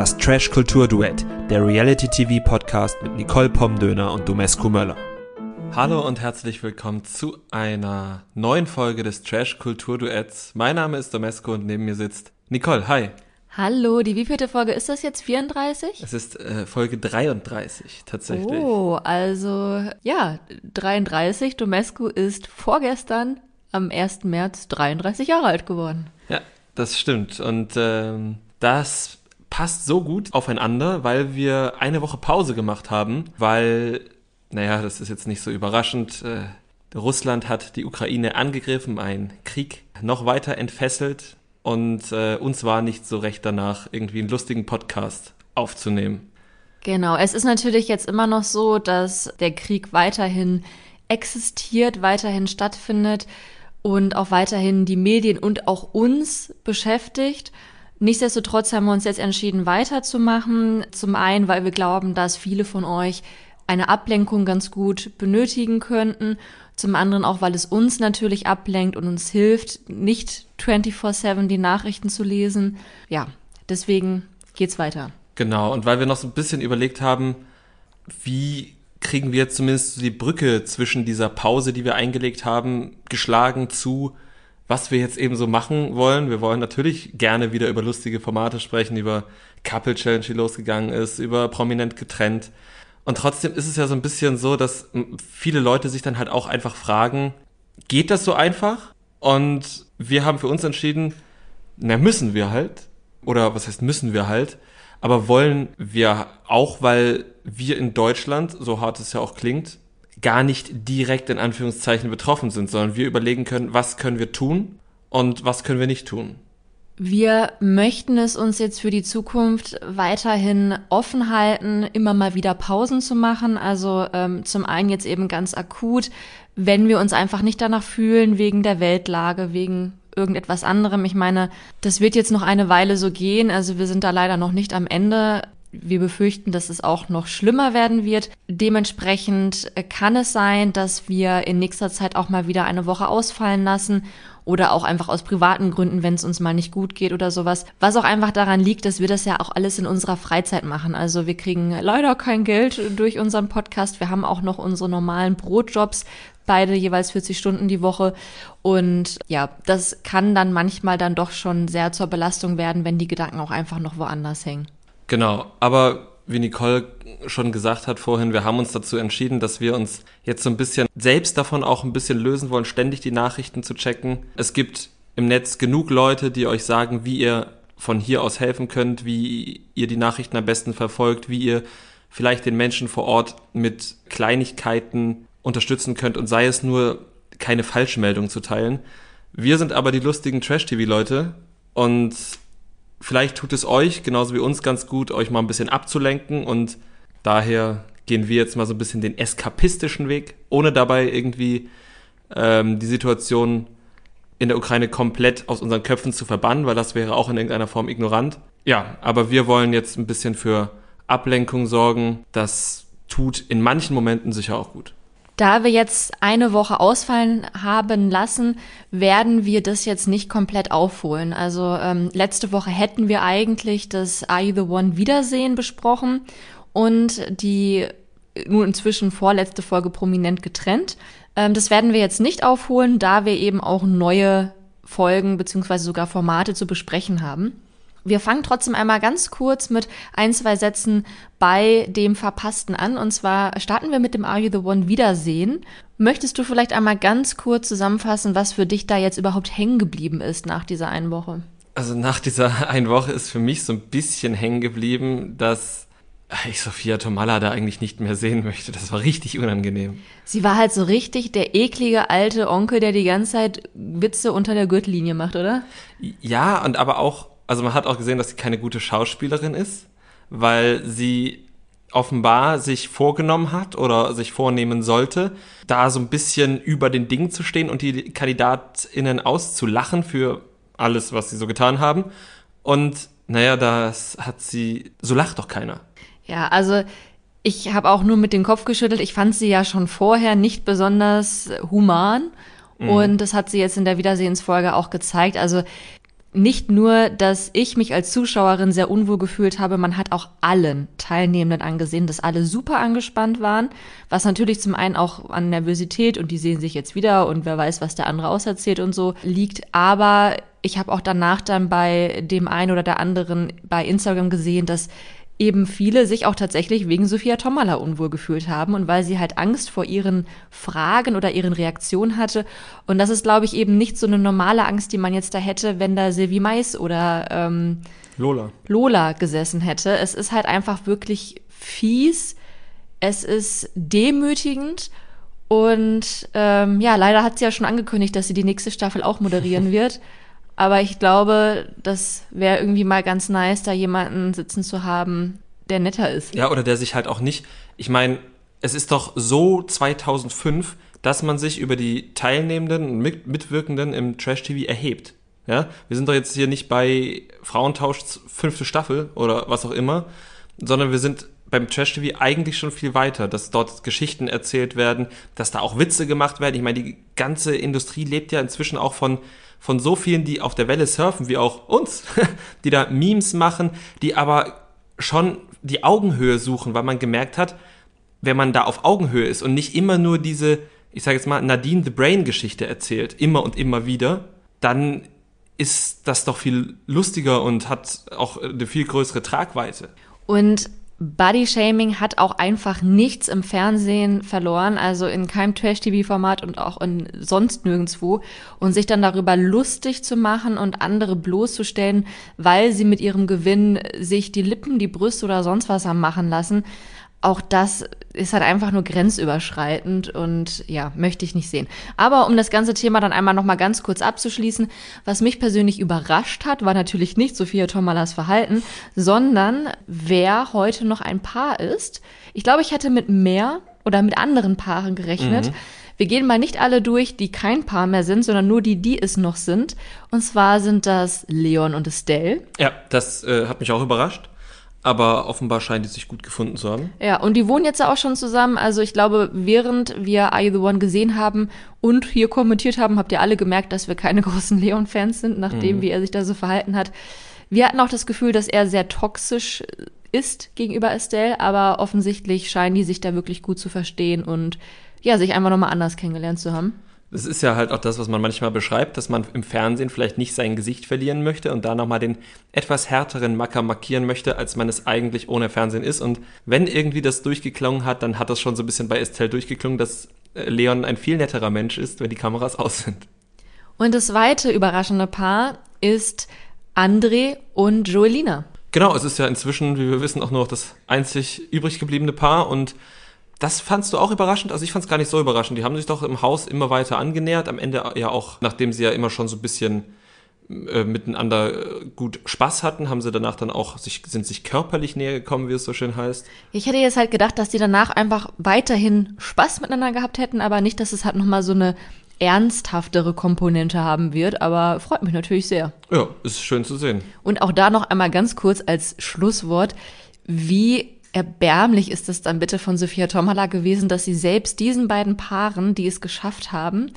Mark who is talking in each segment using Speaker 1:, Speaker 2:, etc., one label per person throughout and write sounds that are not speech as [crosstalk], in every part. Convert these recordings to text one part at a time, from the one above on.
Speaker 1: Das Trash Kultur Duett, der Reality TV Podcast mit Nicole Pomdöner und Domescu Möller.
Speaker 2: Hallo und herzlich willkommen zu einer neuen Folge des Trash Kultur Duetts. Mein Name ist Domescu und neben mir sitzt Nicole. Hi.
Speaker 3: Hallo, die wievielte Folge ist das jetzt? 34?
Speaker 2: Es ist äh, Folge 33 tatsächlich.
Speaker 3: Oh, also ja, 33. Domescu ist vorgestern am 1. März 33 Jahre alt geworden.
Speaker 2: Ja, das stimmt. Und ähm, das passt so gut aufeinander, weil wir eine Woche Pause gemacht haben, weil, naja, das ist jetzt nicht so überraschend. Äh, Russland hat die Ukraine angegriffen, ein Krieg noch weiter entfesselt und äh, uns war nicht so recht danach, irgendwie einen lustigen Podcast aufzunehmen.
Speaker 3: Genau, es ist natürlich jetzt immer noch so, dass der Krieg weiterhin existiert, weiterhin stattfindet und auch weiterhin die Medien und auch uns beschäftigt. Nichtsdestotrotz haben wir uns jetzt entschieden, weiterzumachen. Zum einen, weil wir glauben, dass viele von euch eine Ablenkung ganz gut benötigen könnten. Zum anderen auch, weil es uns natürlich ablenkt und uns hilft, nicht 24-7 die Nachrichten zu lesen. Ja, deswegen geht's weiter.
Speaker 2: Genau, und weil wir noch so ein bisschen überlegt haben, wie kriegen wir zumindest die Brücke zwischen dieser Pause, die wir eingelegt haben, geschlagen zu, was wir jetzt eben so machen wollen. Wir wollen natürlich gerne wieder über lustige Formate sprechen, über Couple Challenge, die losgegangen ist, über prominent getrennt. Und trotzdem ist es ja so ein bisschen so, dass viele Leute sich dann halt auch einfach fragen, geht das so einfach? Und wir haben für uns entschieden, na müssen wir halt. Oder was heißt müssen wir halt? Aber wollen wir auch, weil wir in Deutschland, so hart es ja auch klingt, gar nicht direkt in Anführungszeichen betroffen sind, sondern wir überlegen können, was können wir tun und was können wir nicht tun.
Speaker 3: Wir möchten es uns jetzt für die Zukunft weiterhin offen halten, immer mal wieder Pausen zu machen. Also ähm, zum einen jetzt eben ganz akut, wenn wir uns einfach nicht danach fühlen, wegen der Weltlage, wegen irgendetwas anderem. Ich meine, das wird jetzt noch eine Weile so gehen. Also wir sind da leider noch nicht am Ende. Wir befürchten, dass es auch noch schlimmer werden wird. Dementsprechend kann es sein, dass wir in nächster Zeit auch mal wieder eine Woche ausfallen lassen oder auch einfach aus privaten Gründen, wenn es uns mal nicht gut geht oder sowas. Was auch einfach daran liegt, dass wir das ja auch alles in unserer Freizeit machen. Also wir kriegen leider kein Geld durch unseren Podcast. Wir haben auch noch unsere normalen Brotjobs, beide jeweils 40 Stunden die Woche. Und ja, das kann dann manchmal dann doch schon sehr zur Belastung werden, wenn die Gedanken auch einfach noch woanders hängen.
Speaker 2: Genau, aber wie Nicole schon gesagt hat vorhin, wir haben uns dazu entschieden, dass wir uns jetzt so ein bisschen selbst davon auch ein bisschen lösen wollen, ständig die Nachrichten zu checken. Es gibt im Netz genug Leute, die euch sagen, wie ihr von hier aus helfen könnt, wie ihr die Nachrichten am besten verfolgt, wie ihr vielleicht den Menschen vor Ort mit Kleinigkeiten unterstützen könnt und sei es nur keine Falschmeldung zu teilen. Wir sind aber die lustigen Trash-TV-Leute und vielleicht tut es euch, genauso wie uns, ganz gut, euch mal ein bisschen abzulenken und daher gehen wir jetzt mal so ein bisschen den eskapistischen Weg, ohne dabei irgendwie ähm, die Situation in der Ukraine komplett aus unseren Köpfen zu verbannen, weil das wäre auch in irgendeiner Form ignorant. Ja, aber wir wollen jetzt ein bisschen für Ablenkung sorgen. Das tut in manchen Momenten sicher auch gut.
Speaker 3: Da wir jetzt eine Woche ausfallen haben lassen, werden wir das jetzt nicht komplett aufholen. Also ähm, letzte Woche hätten wir eigentlich das Are You the One Wiedersehen besprochen und die nun inzwischen vorletzte Folge prominent getrennt. Ähm, das werden wir jetzt nicht aufholen, da wir eben auch neue Folgen beziehungsweise sogar Formate zu besprechen haben. Wir fangen trotzdem einmal ganz kurz mit ein, zwei Sätzen bei dem Verpassten an. Und zwar starten wir mit dem Are You the One Wiedersehen. Möchtest du vielleicht einmal ganz kurz zusammenfassen, was für dich da jetzt überhaupt hängen geblieben ist nach dieser einen Woche?
Speaker 2: Also nach dieser [laughs] einen Woche ist für mich so ein bisschen hängen geblieben, dass ich Sophia Tomalla da eigentlich nicht mehr sehen möchte. Das war richtig unangenehm.
Speaker 3: Sie war halt so richtig der eklige alte Onkel, der die ganze Zeit Witze unter der Gürtellinie macht, oder?
Speaker 2: Ja, und aber auch also man hat auch gesehen, dass sie keine gute Schauspielerin ist, weil sie offenbar sich vorgenommen hat oder sich vornehmen sollte, da so ein bisschen über den Dingen zu stehen und die KandidatInnen auszulachen für alles, was sie so getan haben. Und naja, das hat sie, so lacht doch keiner.
Speaker 3: Ja, also ich habe auch nur mit dem Kopf geschüttelt. Ich fand sie ja schon vorher nicht besonders human. Mhm. Und das hat sie jetzt in der Wiedersehensfolge auch gezeigt. Also nicht nur, dass ich mich als Zuschauerin sehr unwohl gefühlt habe, man hat auch allen Teilnehmenden angesehen, dass alle super angespannt waren, was natürlich zum einen auch an Nervosität und die sehen sich jetzt wieder und wer weiß, was der andere auserzählt und so liegt, aber ich habe auch danach dann bei dem einen oder der anderen bei Instagram gesehen, dass eben viele sich auch tatsächlich wegen Sophia Tomala unwohl gefühlt haben und weil sie halt Angst vor ihren Fragen oder ihren Reaktionen hatte. Und das ist, glaube ich, eben nicht so eine normale Angst, die man jetzt da hätte, wenn da Silvi Mais oder ähm,
Speaker 2: Lola.
Speaker 3: Lola gesessen hätte. Es ist halt einfach wirklich fies. Es ist demütigend. Und ähm, ja, leider hat sie ja schon angekündigt, dass sie die nächste Staffel auch moderieren [laughs] wird. Aber ich glaube, das wäre irgendwie mal ganz nice, da jemanden sitzen zu haben, der netter ist.
Speaker 2: Ja, oder der sich halt auch nicht, ich meine, es ist doch so 2005, dass man sich über die Teilnehmenden und Mit Mitwirkenden im Trash-TV erhebt. Ja, wir sind doch jetzt hier nicht bei Frauentausch fünfte Staffel oder was auch immer, sondern wir sind beim Trash-TV eigentlich schon viel weiter, dass dort Geschichten erzählt werden, dass da auch Witze gemacht werden. Ich meine, die ganze Industrie lebt ja inzwischen auch von von so vielen, die auf der Welle surfen, wie auch uns, [laughs] die da Memes machen, die aber schon die Augenhöhe suchen, weil man gemerkt hat, wenn man da auf Augenhöhe ist und nicht immer nur diese, ich sage jetzt mal, Nadine the Brain Geschichte erzählt, immer und immer wieder, dann ist das doch viel lustiger und hat auch eine viel größere Tragweite.
Speaker 3: Und Body-Shaming hat auch einfach nichts im Fernsehen verloren, also in keinem Trash-TV-Format und auch in sonst nirgendwo. Und sich dann darüber lustig zu machen und andere bloßzustellen, weil sie mit ihrem Gewinn sich die Lippen, die Brüste oder sonst was haben machen lassen, auch das ist halt einfach nur grenzüberschreitend und ja, möchte ich nicht sehen. Aber um das ganze Thema dann einmal nochmal ganz kurz abzuschließen, was mich persönlich überrascht hat, war natürlich nicht Sophia Tomalas Verhalten, sondern wer heute noch ein Paar ist. Ich glaube, ich hätte mit mehr oder mit anderen Paaren gerechnet. Mhm. Wir gehen mal nicht alle durch, die kein Paar mehr sind, sondern nur die, die es noch sind. Und zwar sind das Leon und Estelle.
Speaker 2: Ja, das äh, hat mich auch überrascht. Aber offenbar scheint die sich gut gefunden zu haben.
Speaker 3: Ja, und die wohnen jetzt auch schon zusammen. Also ich glaube, während wir Are You the One gesehen haben und hier kommentiert haben, habt ihr alle gemerkt, dass wir keine [laughs] großen Leon-Fans sind, nachdem mhm. wie er sich da so verhalten hat. Wir hatten auch das Gefühl, dass er sehr toxisch ist gegenüber Estelle, aber offensichtlich scheinen die sich da wirklich gut zu verstehen und ja, sich einfach nochmal anders kennengelernt zu haben.
Speaker 2: Das ist ja halt auch das, was man manchmal beschreibt, dass man im Fernsehen vielleicht nicht sein Gesicht verlieren möchte und da nochmal den etwas härteren Macker markieren möchte, als man es eigentlich ohne Fernsehen ist. Und wenn irgendwie das durchgeklungen hat, dann hat das schon so ein bisschen bei Estelle durchgeklungen, dass äh, Leon ein viel netterer Mensch ist, wenn die Kameras aus sind.
Speaker 3: Und das zweite überraschende Paar ist André und Joelina.
Speaker 2: Genau, es ist ja inzwischen, wie wir wissen, auch nur noch das einzig übrig gebliebene Paar und das fandst du auch überraschend? Also ich fand es gar nicht so überraschend. Die haben sich doch im Haus immer weiter angenähert. Am Ende ja auch, nachdem sie ja immer schon so ein bisschen äh, miteinander äh, gut Spaß hatten, haben sie danach dann auch sich, sind sich körperlich näher gekommen, wie es so schön heißt.
Speaker 3: Ich hätte jetzt halt gedacht, dass die danach einfach weiterhin Spaß miteinander gehabt hätten, aber nicht, dass es halt nochmal so eine ernsthaftere Komponente haben wird, aber freut mich natürlich sehr.
Speaker 2: Ja, ist schön zu sehen.
Speaker 3: Und auch da noch einmal ganz kurz als Schlusswort, wie erbärmlich ist es dann bitte von Sophia Tomala gewesen, dass sie selbst diesen beiden Paaren, die es geschafft haben,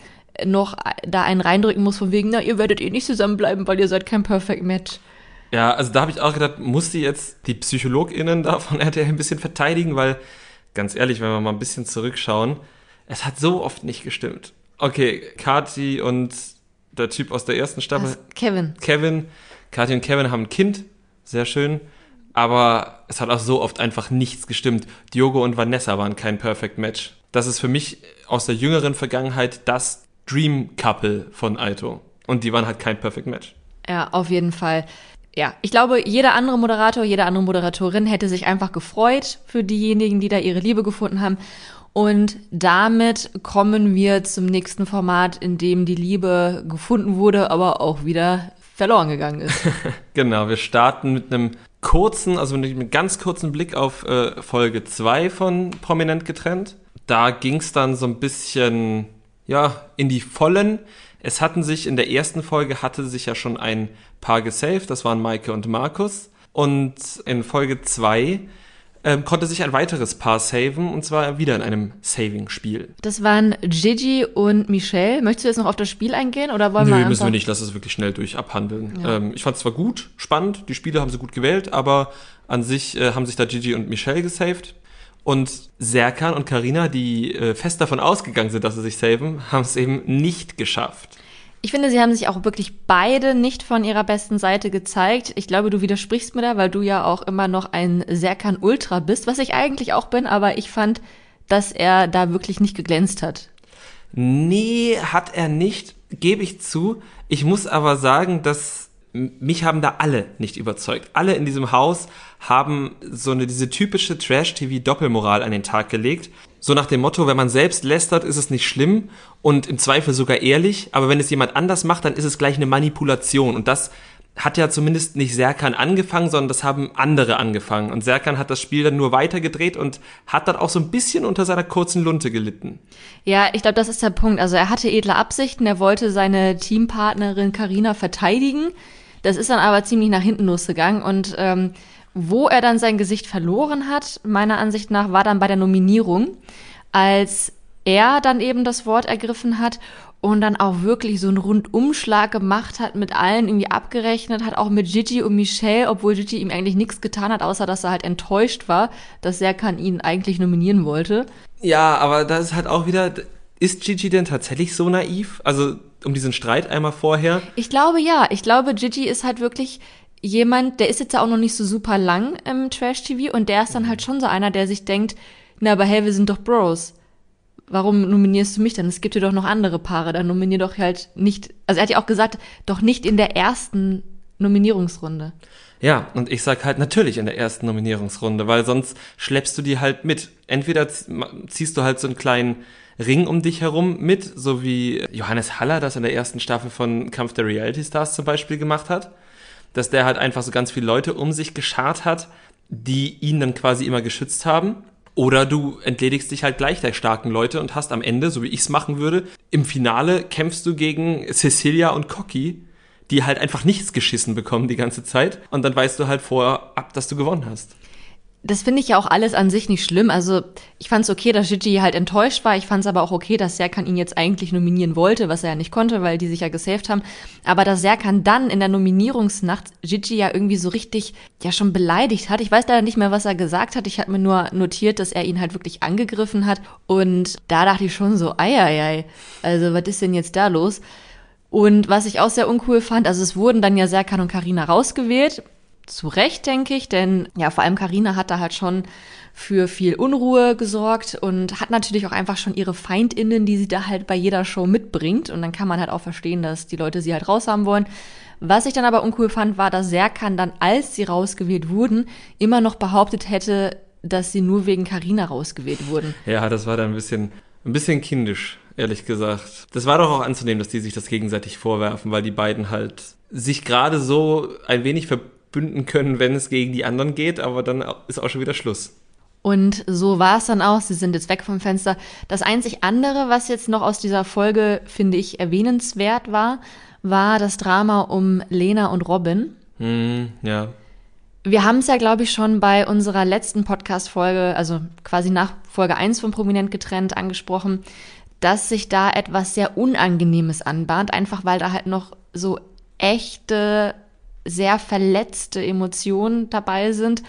Speaker 3: noch da einen reindrücken muss von wegen, na, ihr werdet eh nicht zusammenbleiben, weil ihr seid kein Perfect Match.
Speaker 2: Ja, also da habe ich auch gedacht, muss sie jetzt die PsychologInnen da von [laughs] RTL ein bisschen verteidigen, weil, ganz ehrlich, wenn wir mal ein bisschen zurückschauen, es hat so oft nicht gestimmt. Okay, Kati und der Typ aus der ersten Staffel.
Speaker 3: Kevin.
Speaker 2: Kevin. Kati und Kevin haben ein Kind. Sehr schön aber es hat auch so oft einfach nichts gestimmt. Diogo und Vanessa waren kein Perfect Match. Das ist für mich aus der jüngeren Vergangenheit das Dream Couple von Aito. Und die waren halt kein Perfect Match.
Speaker 3: Ja, auf jeden Fall. Ja, ich glaube, jeder andere Moderator, jede andere Moderatorin hätte sich einfach gefreut für diejenigen, die da ihre Liebe gefunden haben. Und damit kommen wir zum nächsten Format, in dem die Liebe gefunden wurde, aber auch wieder verloren gegangen ist. [laughs]
Speaker 2: genau, wir starten mit einem kurzen, also mit einem ganz kurzen Blick auf äh, Folge 2 von Prominent getrennt. Da ging es dann so ein bisschen, ja, in die Vollen. Es hatten sich, in der ersten Folge hatte sich ja schon ein Paar gesaved, das waren Maike und Markus. Und in Folge 2 ähm, konnte sich ein weiteres Paar saven und zwar wieder in einem Saving-Spiel.
Speaker 3: Das waren Gigi und Michelle. Möchtest du jetzt noch auf das Spiel eingehen oder wollen
Speaker 2: Nö,
Speaker 3: wir einfach?
Speaker 2: müssen wir nicht, lass es wirklich schnell durch abhandeln.
Speaker 3: Ja.
Speaker 2: Ähm, ich fand es zwar gut, spannend, die Spiele haben sie gut gewählt, aber an sich äh, haben sich da Gigi und Michelle gesaved. Und Serkan und Karina, die äh, fest davon ausgegangen sind, dass sie sich saven, haben es eben nicht geschafft.
Speaker 3: Ich finde, sie haben sich auch wirklich beide nicht von ihrer besten Seite gezeigt. Ich glaube, du widersprichst mir da, weil du ja auch immer noch ein Serkan Ultra bist, was ich eigentlich auch bin, aber ich fand, dass er da wirklich nicht geglänzt hat.
Speaker 2: Nee, hat er nicht, gebe ich zu. Ich muss aber sagen, dass mich haben da alle nicht überzeugt. Alle in diesem Haus haben so eine diese typische Trash-TV-Doppelmoral an den Tag gelegt. So nach dem Motto, wenn man selbst lästert, ist es nicht schlimm und im Zweifel sogar ehrlich, aber wenn es jemand anders macht, dann ist es gleich eine Manipulation und das hat ja zumindest nicht Serkan angefangen, sondern das haben andere angefangen. Und Serkan hat das Spiel dann nur weitergedreht und hat dann auch so ein bisschen unter seiner kurzen Lunte gelitten.
Speaker 3: Ja, ich glaube, das ist der Punkt. Also er hatte edle Absichten, er wollte seine Teampartnerin Karina verteidigen. Das ist dann aber ziemlich nach hinten losgegangen und ähm, wo er dann sein Gesicht verloren hat, meiner Ansicht nach, war dann bei der Nominierung, als er dann eben das Wort ergriffen hat und dann auch wirklich so einen Rundumschlag gemacht hat, mit allen irgendwie abgerechnet hat, auch mit Gigi und Michelle, obwohl Gigi ihm eigentlich nichts getan hat, außer dass er halt enttäuscht war, dass Serkan ihn eigentlich nominieren wollte.
Speaker 2: Ja, aber das ist halt auch wieder, ist Gigi denn tatsächlich so naiv? Also um diesen Streit einmal vorher.
Speaker 3: Ich glaube ja. Ich glaube, Gigi ist halt wirklich jemand, der ist jetzt ja auch noch nicht so super lang im Trash-TV und der ist dann halt schon so einer, der sich denkt, na, aber hey, wir sind doch Bros. Warum nominierst du mich dann? Es gibt ja doch noch andere Paare, dann nominier doch halt nicht, also er hat ja auch gesagt, doch nicht in der ersten Nominierungsrunde.
Speaker 2: Ja, und ich sag halt natürlich in der ersten Nominierungsrunde, weil sonst schleppst du die halt mit. Entweder ziehst du halt so einen kleinen Ring um dich herum mit, so wie Johannes Haller das in der ersten Staffel von Kampf der Reality Stars zum Beispiel gemacht hat, dass der halt einfach so ganz viele Leute um sich geschart hat, die ihn dann quasi immer geschützt haben. Oder du entledigst dich halt gleich der starken Leute und hast am Ende, so wie ich es machen würde, im Finale kämpfst du gegen Cecilia und Cocky, die halt einfach nichts geschissen bekommen die ganze Zeit. Und dann weißt du halt vorab, dass du gewonnen hast.
Speaker 3: Das finde ich ja auch alles an sich nicht schlimm. Also ich fand es okay, dass Gigi halt enttäuscht war. Ich fand es aber auch okay, dass Serkan ihn jetzt eigentlich nominieren wollte, was er ja nicht konnte, weil die sich ja gesaved haben. Aber dass Serkan dann in der Nominierungsnacht Gigi ja irgendwie so richtig ja schon beleidigt hat. Ich weiß leider nicht mehr, was er gesagt hat. Ich habe mir nur notiert, dass er ihn halt wirklich angegriffen hat. Und da dachte ich schon so, ei, ei, ei. Also was ist denn jetzt da los? Und was ich auch sehr uncool fand, also es wurden dann ja Serkan und Karina rausgewählt. Zu Recht, denke ich, denn ja, vor allem Karina hat da halt schon für viel Unruhe gesorgt und hat natürlich auch einfach schon ihre FeindInnen, die sie da halt bei jeder Show mitbringt. Und dann kann man halt auch verstehen, dass die Leute sie halt raushaben wollen. Was ich dann aber uncool fand, war, dass Serkan dann, als sie rausgewählt wurden, immer noch behauptet hätte, dass sie nur wegen Karina rausgewählt wurden.
Speaker 2: Ja, das war dann ein bisschen, ein bisschen kindisch, ehrlich gesagt. Das war doch auch anzunehmen, dass die sich das gegenseitig vorwerfen, weil die beiden halt sich gerade so ein wenig verbünden können, wenn es gegen die anderen geht, aber dann ist auch schon wieder Schluss.
Speaker 3: Und so war es dann auch. Sie sind jetzt weg vom Fenster. Das einzig andere, was jetzt noch aus dieser Folge, finde ich, erwähnenswert war, war das Drama um Lena und Robin.
Speaker 2: Hm, ja.
Speaker 3: Wir haben es ja, glaube ich, schon bei unserer letzten Podcast-Folge, also quasi nach Folge 1 von Prominent getrennt, angesprochen, dass sich da etwas sehr Unangenehmes anbahnt, einfach weil da halt noch so echte, sehr verletzte Emotionen dabei sind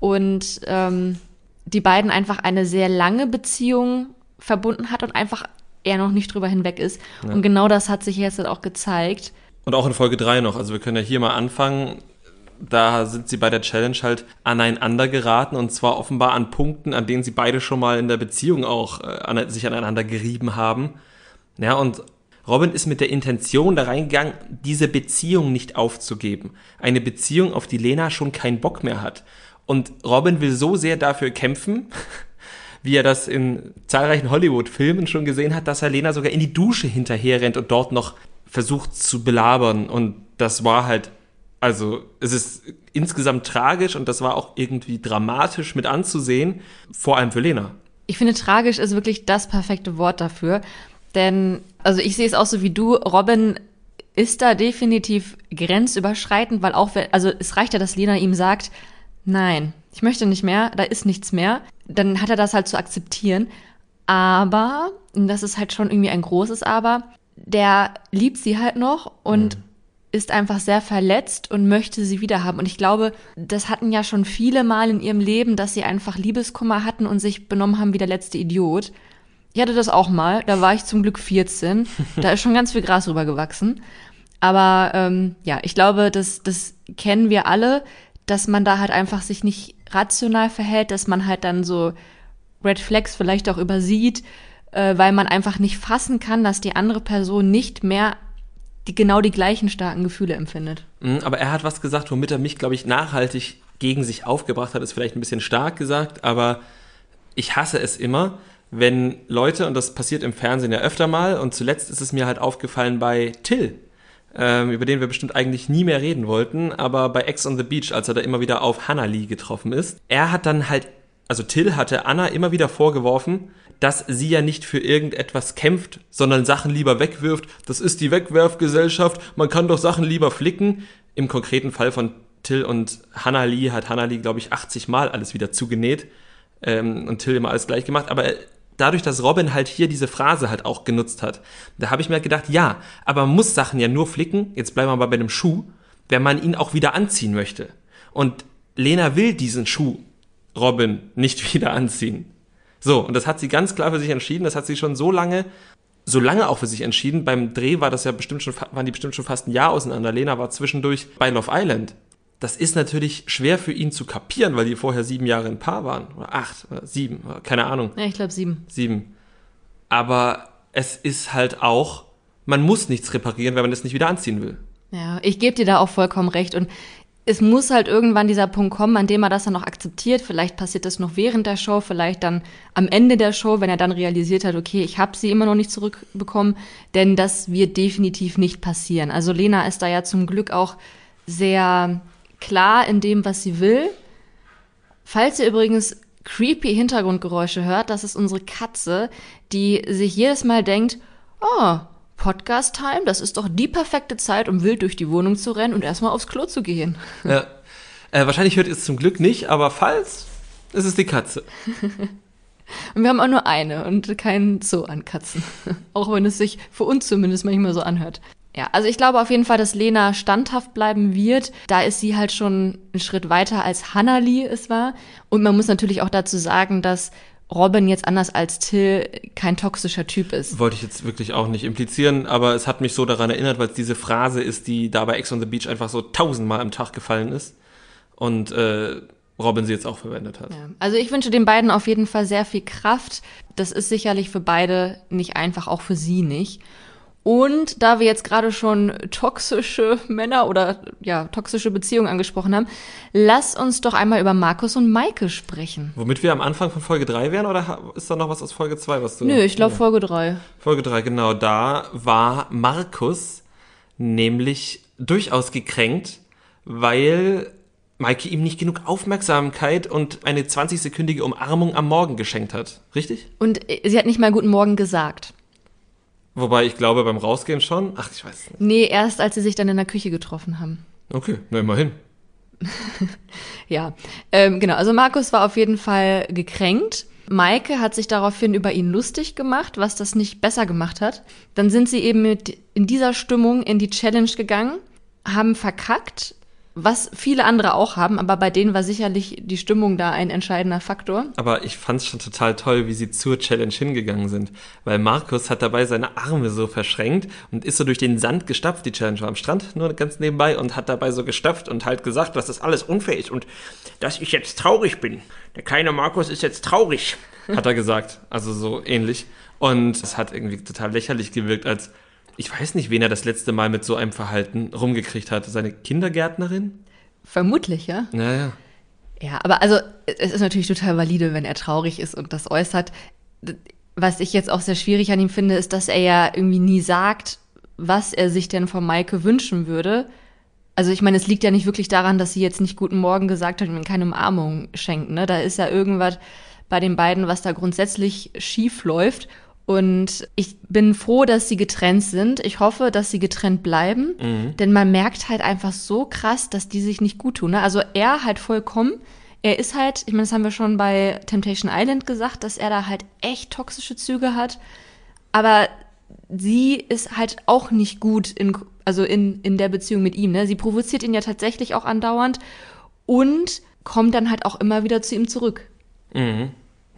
Speaker 3: und ähm, die beiden einfach eine sehr lange Beziehung verbunden hat und einfach er noch nicht drüber hinweg ist.
Speaker 2: Ja.
Speaker 3: Und genau das hat sich jetzt halt auch gezeigt.
Speaker 2: Und auch in Folge 3 noch, also wir können ja hier mal anfangen. Da sind sie bei der Challenge halt aneinander geraten und zwar offenbar an Punkten, an denen sie beide schon mal in der Beziehung auch äh, an, sich aneinander gerieben haben. Ja, und Robin ist mit der Intention da reingegangen, diese Beziehung nicht aufzugeben. Eine Beziehung, auf die Lena schon keinen Bock mehr hat. Und Robin will so sehr dafür kämpfen, [laughs] wie er das in zahlreichen Hollywood-Filmen schon gesehen hat, dass er Lena sogar in die Dusche hinterher rennt und dort noch versucht zu belabern. Und das war halt, also es ist insgesamt tragisch und das war auch irgendwie dramatisch mit anzusehen, vor allem für Lena.
Speaker 3: Ich finde, tragisch ist wirklich das perfekte Wort dafür. Denn, also ich sehe es auch so wie du, Robin ist da definitiv grenzüberschreitend, weil auch, wenn, also es reicht ja, dass Lena ihm sagt, nein, ich möchte nicht mehr, da ist nichts mehr, dann hat er das halt zu akzeptieren. Aber, und das ist halt schon irgendwie ein großes Aber, der liebt sie halt noch und mhm. ist einfach sehr verletzt und möchte sie wiederhaben. Und ich glaube, das hatten ja schon viele Mal in ihrem Leben, dass sie einfach Liebeskummer hatten und sich benommen haben wie der letzte Idiot. Ich hatte das auch mal, da war ich zum Glück 14. [laughs] Da ist schon ganz viel Gras rübergewachsen. Aber ähm, ja, ich glaube, das, das kennen wir alle, dass man da halt einfach sich nicht rational verhält, dass man halt dann so Red Flags vielleicht auch übersieht, äh, weil man einfach nicht fassen kann, dass die andere Person nicht mehr die, genau die gleichen starken Gefühle empfindet.
Speaker 2: Mhm, aber er hat was gesagt, womit er mich, glaube ich, nachhaltig gegen sich aufgebracht hat, ist vielleicht ein bisschen stark gesagt, aber ich hasse es immer, wenn Leute, und das passiert im Fernsehen ja öfter mal, und zuletzt ist es mir halt aufgefallen bei Till, ähm, über den wir bestimmt eigentlich nie mehr reden wollten, aber bei Ex on the Beach, als er da immer wieder auf Hannah Lee getroffen ist, er hat dann halt, also Till hatte Anna immer wieder vorgeworfen, dass sie ja nicht für irgendetwas kämpft, sondern Sachen lieber wegwirft. Das ist die Wegwerfgesellschaft, man kann doch Sachen lieber flicken. Im konkreten Fall von Till und Hannah Lee hat Hannah Lee, glaube ich, 80 Mal alles wieder zugenäht ähm, und Till immer alles gleich gemacht. Aber dadurch, dass Robin halt hier diese Phrase halt auch genutzt hat, da habe ich mir gedacht, ja, aber man muss Sachen ja nur flicken, jetzt bleiben wir mal bei einem Schuh, wenn man ihn auch wieder anziehen möchte. Und Lena will diesen Schuh Robin nicht [laughs] wieder anziehen. So, und das hat sie ganz klar für sich entschieden, das hat sie schon so lange, so lange auch für sich entschieden. Beim Dreh war das ja bestimmt schon, waren die bestimmt schon fast ein Jahr auseinander. Lena war zwischendurch bei Love Island das ist natürlich schwer für ihn zu kapieren, weil die vorher sieben Jahre ein Paar waren. Oder acht, oder sieben, oder keine Ahnung.
Speaker 3: Ja, ich glaube sieben.
Speaker 2: Sieben. Aber es ist halt auch, man muss nichts reparieren, wenn man es nicht wieder anziehen will.
Speaker 3: Ja, ich gebe dir da auch vollkommen recht. Und es muss halt irgendwann dieser Punkt kommen, an dem er das dann noch akzeptiert. Vielleicht passiert das noch während der Show, vielleicht dann am Ende der Show, wenn er dann realisiert hat, okay, ich habe sie immer noch nicht zurückbekommen. Denn das wird definitiv nicht passieren. Also Lena ist da ja zum Glück auch sehr klar in dem, was sie will. Falls ihr übrigens creepy Hintergrundgeräusche hört, das ist unsere Katze, die sich jedes Mal denkt, oh, Podcast Time, das ist doch die perfekte Zeit, um wild durch die Wohnung zu rennen und erstmal aufs Klo zu gehen.
Speaker 2: Ja. Äh, wahrscheinlich hört ihr es zum Glück nicht, aber falls, ist es die Katze. [laughs]
Speaker 3: und wir haben auch nur eine und keinen Zoo an Katzen. [laughs] auch wenn es sich für uns zumindest manchmal so anhört. Ja, also ich glaube auf jeden Fall, dass Lena standhaft bleiben wird. Da ist sie halt schon einen Schritt weiter als Hannali es war. Und man muss natürlich auch dazu sagen, dass Robin jetzt anders als Till kein toxischer Typ ist.
Speaker 2: Wollte ich jetzt wirklich auch nicht implizieren, aber es hat mich so daran erinnert, weil es diese Phrase ist, die da bei Ex on the Beach einfach so tausendmal am Tag gefallen ist. Und äh, Robin sie jetzt auch verwendet hat. Ja.
Speaker 3: Also ich wünsche den beiden auf jeden Fall sehr viel Kraft. Das ist sicherlich für beide nicht einfach, auch für sie nicht. Und da wir jetzt gerade schon toxische Männer oder ja, toxische Beziehungen angesprochen haben, lass uns doch einmal über Markus und Maike sprechen.
Speaker 2: Womit wir am Anfang von Folge 3 wären oder ist da noch was aus Folge 2, was du
Speaker 3: Nö, ich glaube. Folge 3.
Speaker 2: Folge 3, genau, da war Markus nämlich durchaus gekränkt, weil Maike ihm nicht genug Aufmerksamkeit und eine 20-sekündige Umarmung am Morgen geschenkt hat. Richtig?
Speaker 3: Und sie hat nicht mal guten Morgen gesagt.
Speaker 2: Wobei ich glaube, beim Rausgehen schon. Ach, ich weiß
Speaker 3: nicht. Nee, erst als sie sich dann in der Küche getroffen haben.
Speaker 2: Okay, na immerhin. [laughs]
Speaker 3: ja, ähm, genau. Also Markus war auf jeden Fall gekränkt. Maike hat sich daraufhin über ihn lustig gemacht, was das nicht besser gemacht hat. Dann sind sie eben mit in dieser Stimmung in die Challenge gegangen, haben verkackt, was viele andere auch haben, aber bei denen war sicherlich die Stimmung da ein entscheidender Faktor.
Speaker 2: Aber ich fand es schon total toll, wie sie zur Challenge hingegangen sind, weil Markus hat dabei seine Arme so verschränkt und ist so durch den Sand gestapft. Die Challenge war am Strand, nur ganz nebenbei und hat dabei so gestapft und halt gesagt, dass das alles unfair ist und dass ich jetzt traurig bin. Der kleine Markus ist jetzt traurig, [laughs] hat er gesagt. Also so ähnlich. Und es hat irgendwie total lächerlich gewirkt, als ich weiß nicht, wen er das letzte Mal mit so einem Verhalten rumgekriegt hat. Seine Kindergärtnerin?
Speaker 3: Vermutlich, ja.
Speaker 2: Ja, ja.
Speaker 3: Ja, aber also es ist natürlich total valide, wenn er traurig ist und das äußert. Was ich jetzt auch sehr schwierig an ihm finde, ist, dass er ja irgendwie nie sagt, was er sich denn von Maike wünschen würde. Also ich meine, es liegt ja nicht wirklich daran, dass sie jetzt nicht guten Morgen gesagt hat und ihm keine Umarmung schenkt. Ne? Da ist ja irgendwas bei den beiden, was da grundsätzlich schief läuft. Und ich bin froh, dass sie getrennt sind. Ich hoffe, dass sie getrennt bleiben. Mhm. Denn man merkt halt einfach so krass, dass die sich nicht gut tun. Ne? Also er halt vollkommen. Er ist halt, ich meine, das haben wir schon bei Temptation Island gesagt, dass er da halt echt toxische Züge hat. Aber sie ist halt auch nicht gut in, also in, in der Beziehung mit ihm. Ne? Sie provoziert ihn ja tatsächlich auch andauernd und kommt dann halt auch immer wieder zu ihm zurück.
Speaker 2: Mhm.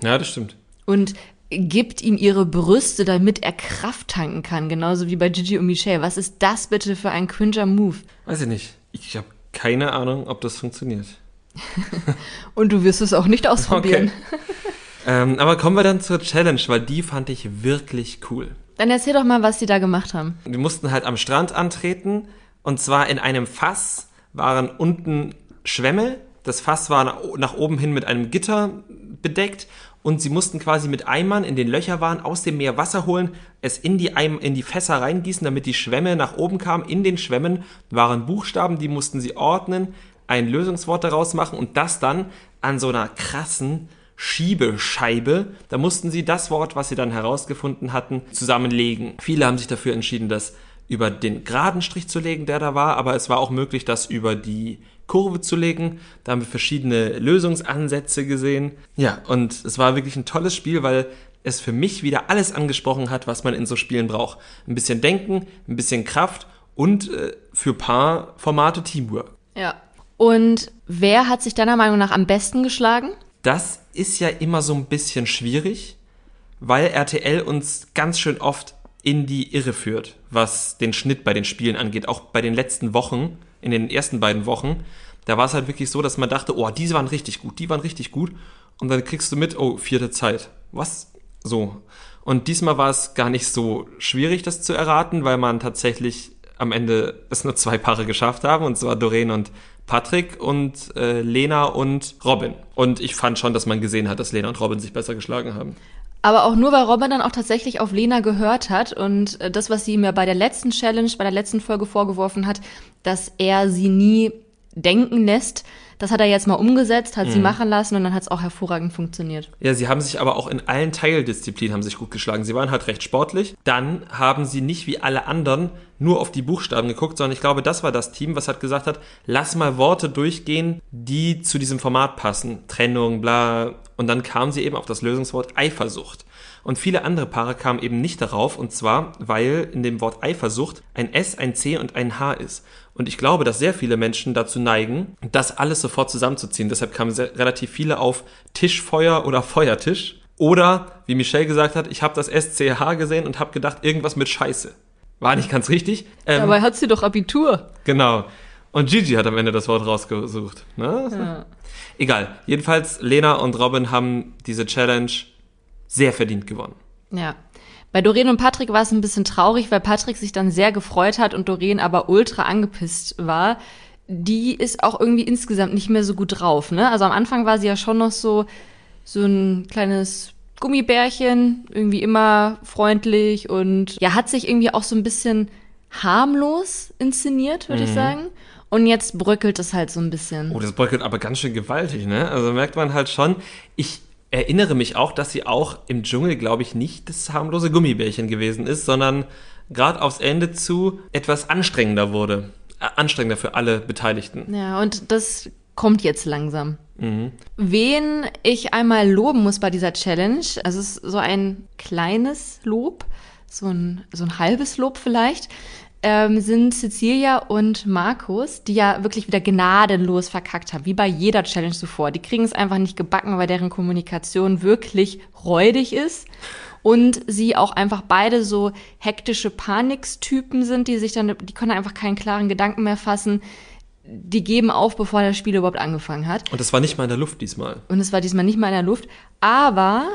Speaker 2: Ja, das stimmt.
Speaker 3: Und gibt ihm ihre Brüste, damit er Kraft tanken kann, genauso wie bei Gigi und Michelle. Was ist das bitte für ein cringer Move?
Speaker 2: Weiß ich nicht. Ich habe keine Ahnung, ob das funktioniert. [laughs]
Speaker 3: und du wirst es auch nicht ausprobieren.
Speaker 2: Okay. ähm, aber kommen wir dann zur Challenge, weil die fand ich wirklich cool.
Speaker 3: Dann erzähl doch mal, was die da gemacht haben.
Speaker 2: Wir mussten halt am Strand antreten und zwar in einem Fass waren unten Schwämme. Das Fass war nach oben hin mit einem Gitter bedeckt und sie mussten quasi mit Eimern in den Löcher waren aus dem Meer Wasser holen, es in die, Eim in die Fässer reingießen, damit die Schwämme nach oben kamen. In den Schwämmen waren Buchstaben, die mussten sie ordnen, ein Lösungswort daraus machen und das dann an so einer krassen Schiebescheibe. Da mussten sie das Wort, was sie dann herausgefunden hatten, zusammenlegen. Viele haben sich dafür entschieden, das über den geraden Strich zu legen, der da war, aber es war auch möglich, das über die Kurve zu legen. Da haben wir verschiedene Lösungsansätze gesehen. Ja, und es war wirklich ein tolles Spiel, weil es für mich wieder alles angesprochen hat, was man in so Spielen braucht. Ein bisschen Denken, ein bisschen Kraft und äh, für paar Formate Teamwork.
Speaker 3: Ja. Und wer hat sich deiner Meinung nach am besten geschlagen?
Speaker 2: Das ist ja immer so ein bisschen schwierig, weil RTL uns ganz schön oft in die Irre führt, was den Schnitt bei den Spielen angeht. Auch bei den letzten Wochen, in den ersten beiden Wochen, da war es halt wirklich so, dass man dachte, oh, diese waren richtig gut, die waren richtig gut. Und dann kriegst du mit, oh, vierte Zeit. Was? So. Und diesmal war es gar nicht so schwierig, das zu erraten, weil man tatsächlich am Ende [laughs] es nur zwei Paare geschafft haben, und zwar Doreen und Patrick und äh, Lena und Robin. Und ich fand schon, dass man gesehen hat, dass Lena und Robin sich besser geschlagen haben.
Speaker 3: Aber auch nur, weil Robin dann auch tatsächlich auf Lena gehört hat und äh, das, was sie mir bei der letzten Challenge, bei der letzten Folge vorgeworfen hat, dass er sie nie denken lässt, das hat er jetzt mal umgesetzt, hat mhm. sie machen lassen und dann hat es auch hervorragend funktioniert.
Speaker 2: Ja, sie haben sich aber auch in allen Teildisziplinen haben sich gut geschlagen. Sie waren halt recht sportlich. Dann haben sie nicht wie alle anderen nur auf die Buchstaben geguckt, sondern ich glaube, das war das Team, was hat gesagt hat, lass mal Worte durchgehen, die zu diesem Format passen. Trennung, bla. Und dann kamen sie eben auf das Lösungswort Eifersucht. Und viele andere Paare kamen eben nicht darauf, und zwar, weil in dem Wort Eifersucht ein S, ein C und ein H ist. Und ich glaube, dass sehr viele Menschen dazu neigen, das alles sofort zusammenzuziehen. Deshalb kamen sehr, relativ viele auf Tischfeuer oder Feuertisch. Oder, wie Michelle gesagt hat, ich habe das SCH gesehen und habe gedacht, irgendwas mit Scheiße. War nicht ganz richtig.
Speaker 3: Ähm, Dabei hat sie doch Abitur.
Speaker 2: Genau. Und Gigi hat am Ende das Wort rausgesucht. Ne? Ja. Egal. Jedenfalls, Lena und Robin haben diese Challenge sehr verdient gewonnen.
Speaker 3: Ja. Bei Doreen und Patrick war es ein bisschen traurig, weil Patrick sich dann sehr gefreut hat und Doreen aber ultra angepisst war. Die ist auch irgendwie insgesamt nicht mehr so gut drauf, ne? Also am Anfang war sie ja schon noch so, so ein kleines Gummibärchen, irgendwie immer freundlich und ja, hat sich irgendwie auch so ein bisschen harmlos inszeniert, würde mhm. ich sagen. Und jetzt bröckelt es halt so ein bisschen.
Speaker 2: Oh, das bröckelt aber ganz schön gewaltig, ne? Also merkt man halt schon, ich erinnere mich auch, dass sie auch im Dschungel, glaube ich, nicht das harmlose Gummibärchen gewesen ist, sondern gerade aufs Ende zu etwas anstrengender wurde. Äh, anstrengender für alle Beteiligten.
Speaker 3: Ja, und das kommt jetzt langsam. Mhm. Wen ich einmal loben muss bei dieser Challenge, also es ist so ein kleines Lob, so ein, so ein halbes Lob vielleicht, ähm, sind Cecilia und Markus, die ja wirklich wieder gnadenlos verkackt haben, wie bei jeder Challenge zuvor. Die kriegen es einfach nicht gebacken, weil deren Kommunikation wirklich räudig ist. Und sie auch einfach beide so hektische Panikstypen sind, die sich dann, die können einfach keinen klaren Gedanken mehr fassen. Die geben auf, bevor das Spiel überhaupt angefangen hat.
Speaker 2: Und es war nicht mal in der Luft diesmal.
Speaker 3: Und es war diesmal nicht mal in der Luft. Aber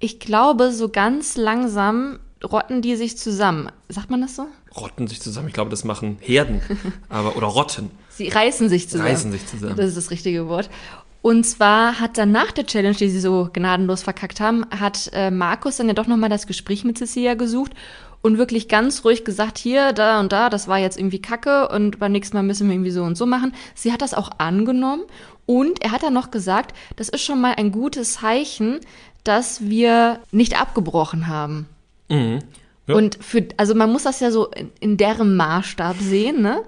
Speaker 3: ich glaube, so ganz langsam rotten die sich zusammen. Sagt man das so?
Speaker 2: rotten sich zusammen. Ich glaube, das machen Herden, [laughs] aber oder Rotten.
Speaker 3: Sie reißen sich zusammen.
Speaker 2: Reißen sich zusammen.
Speaker 3: Das ist das richtige Wort. Und zwar hat dann nach der Challenge, die sie so gnadenlos verkackt haben, hat äh, Markus dann ja doch nochmal das Gespräch mit Cecilia gesucht und wirklich ganz ruhig gesagt, hier, da und da, das war jetzt irgendwie Kacke und beim nächsten Mal müssen wir irgendwie so und so machen. Sie hat das auch angenommen und er hat dann noch gesagt, das ist schon mal ein gutes Zeichen, dass wir nicht abgebrochen haben. Mhm. Ja. Und für, also man muss das ja so in, in deren Maßstab sehen, ne?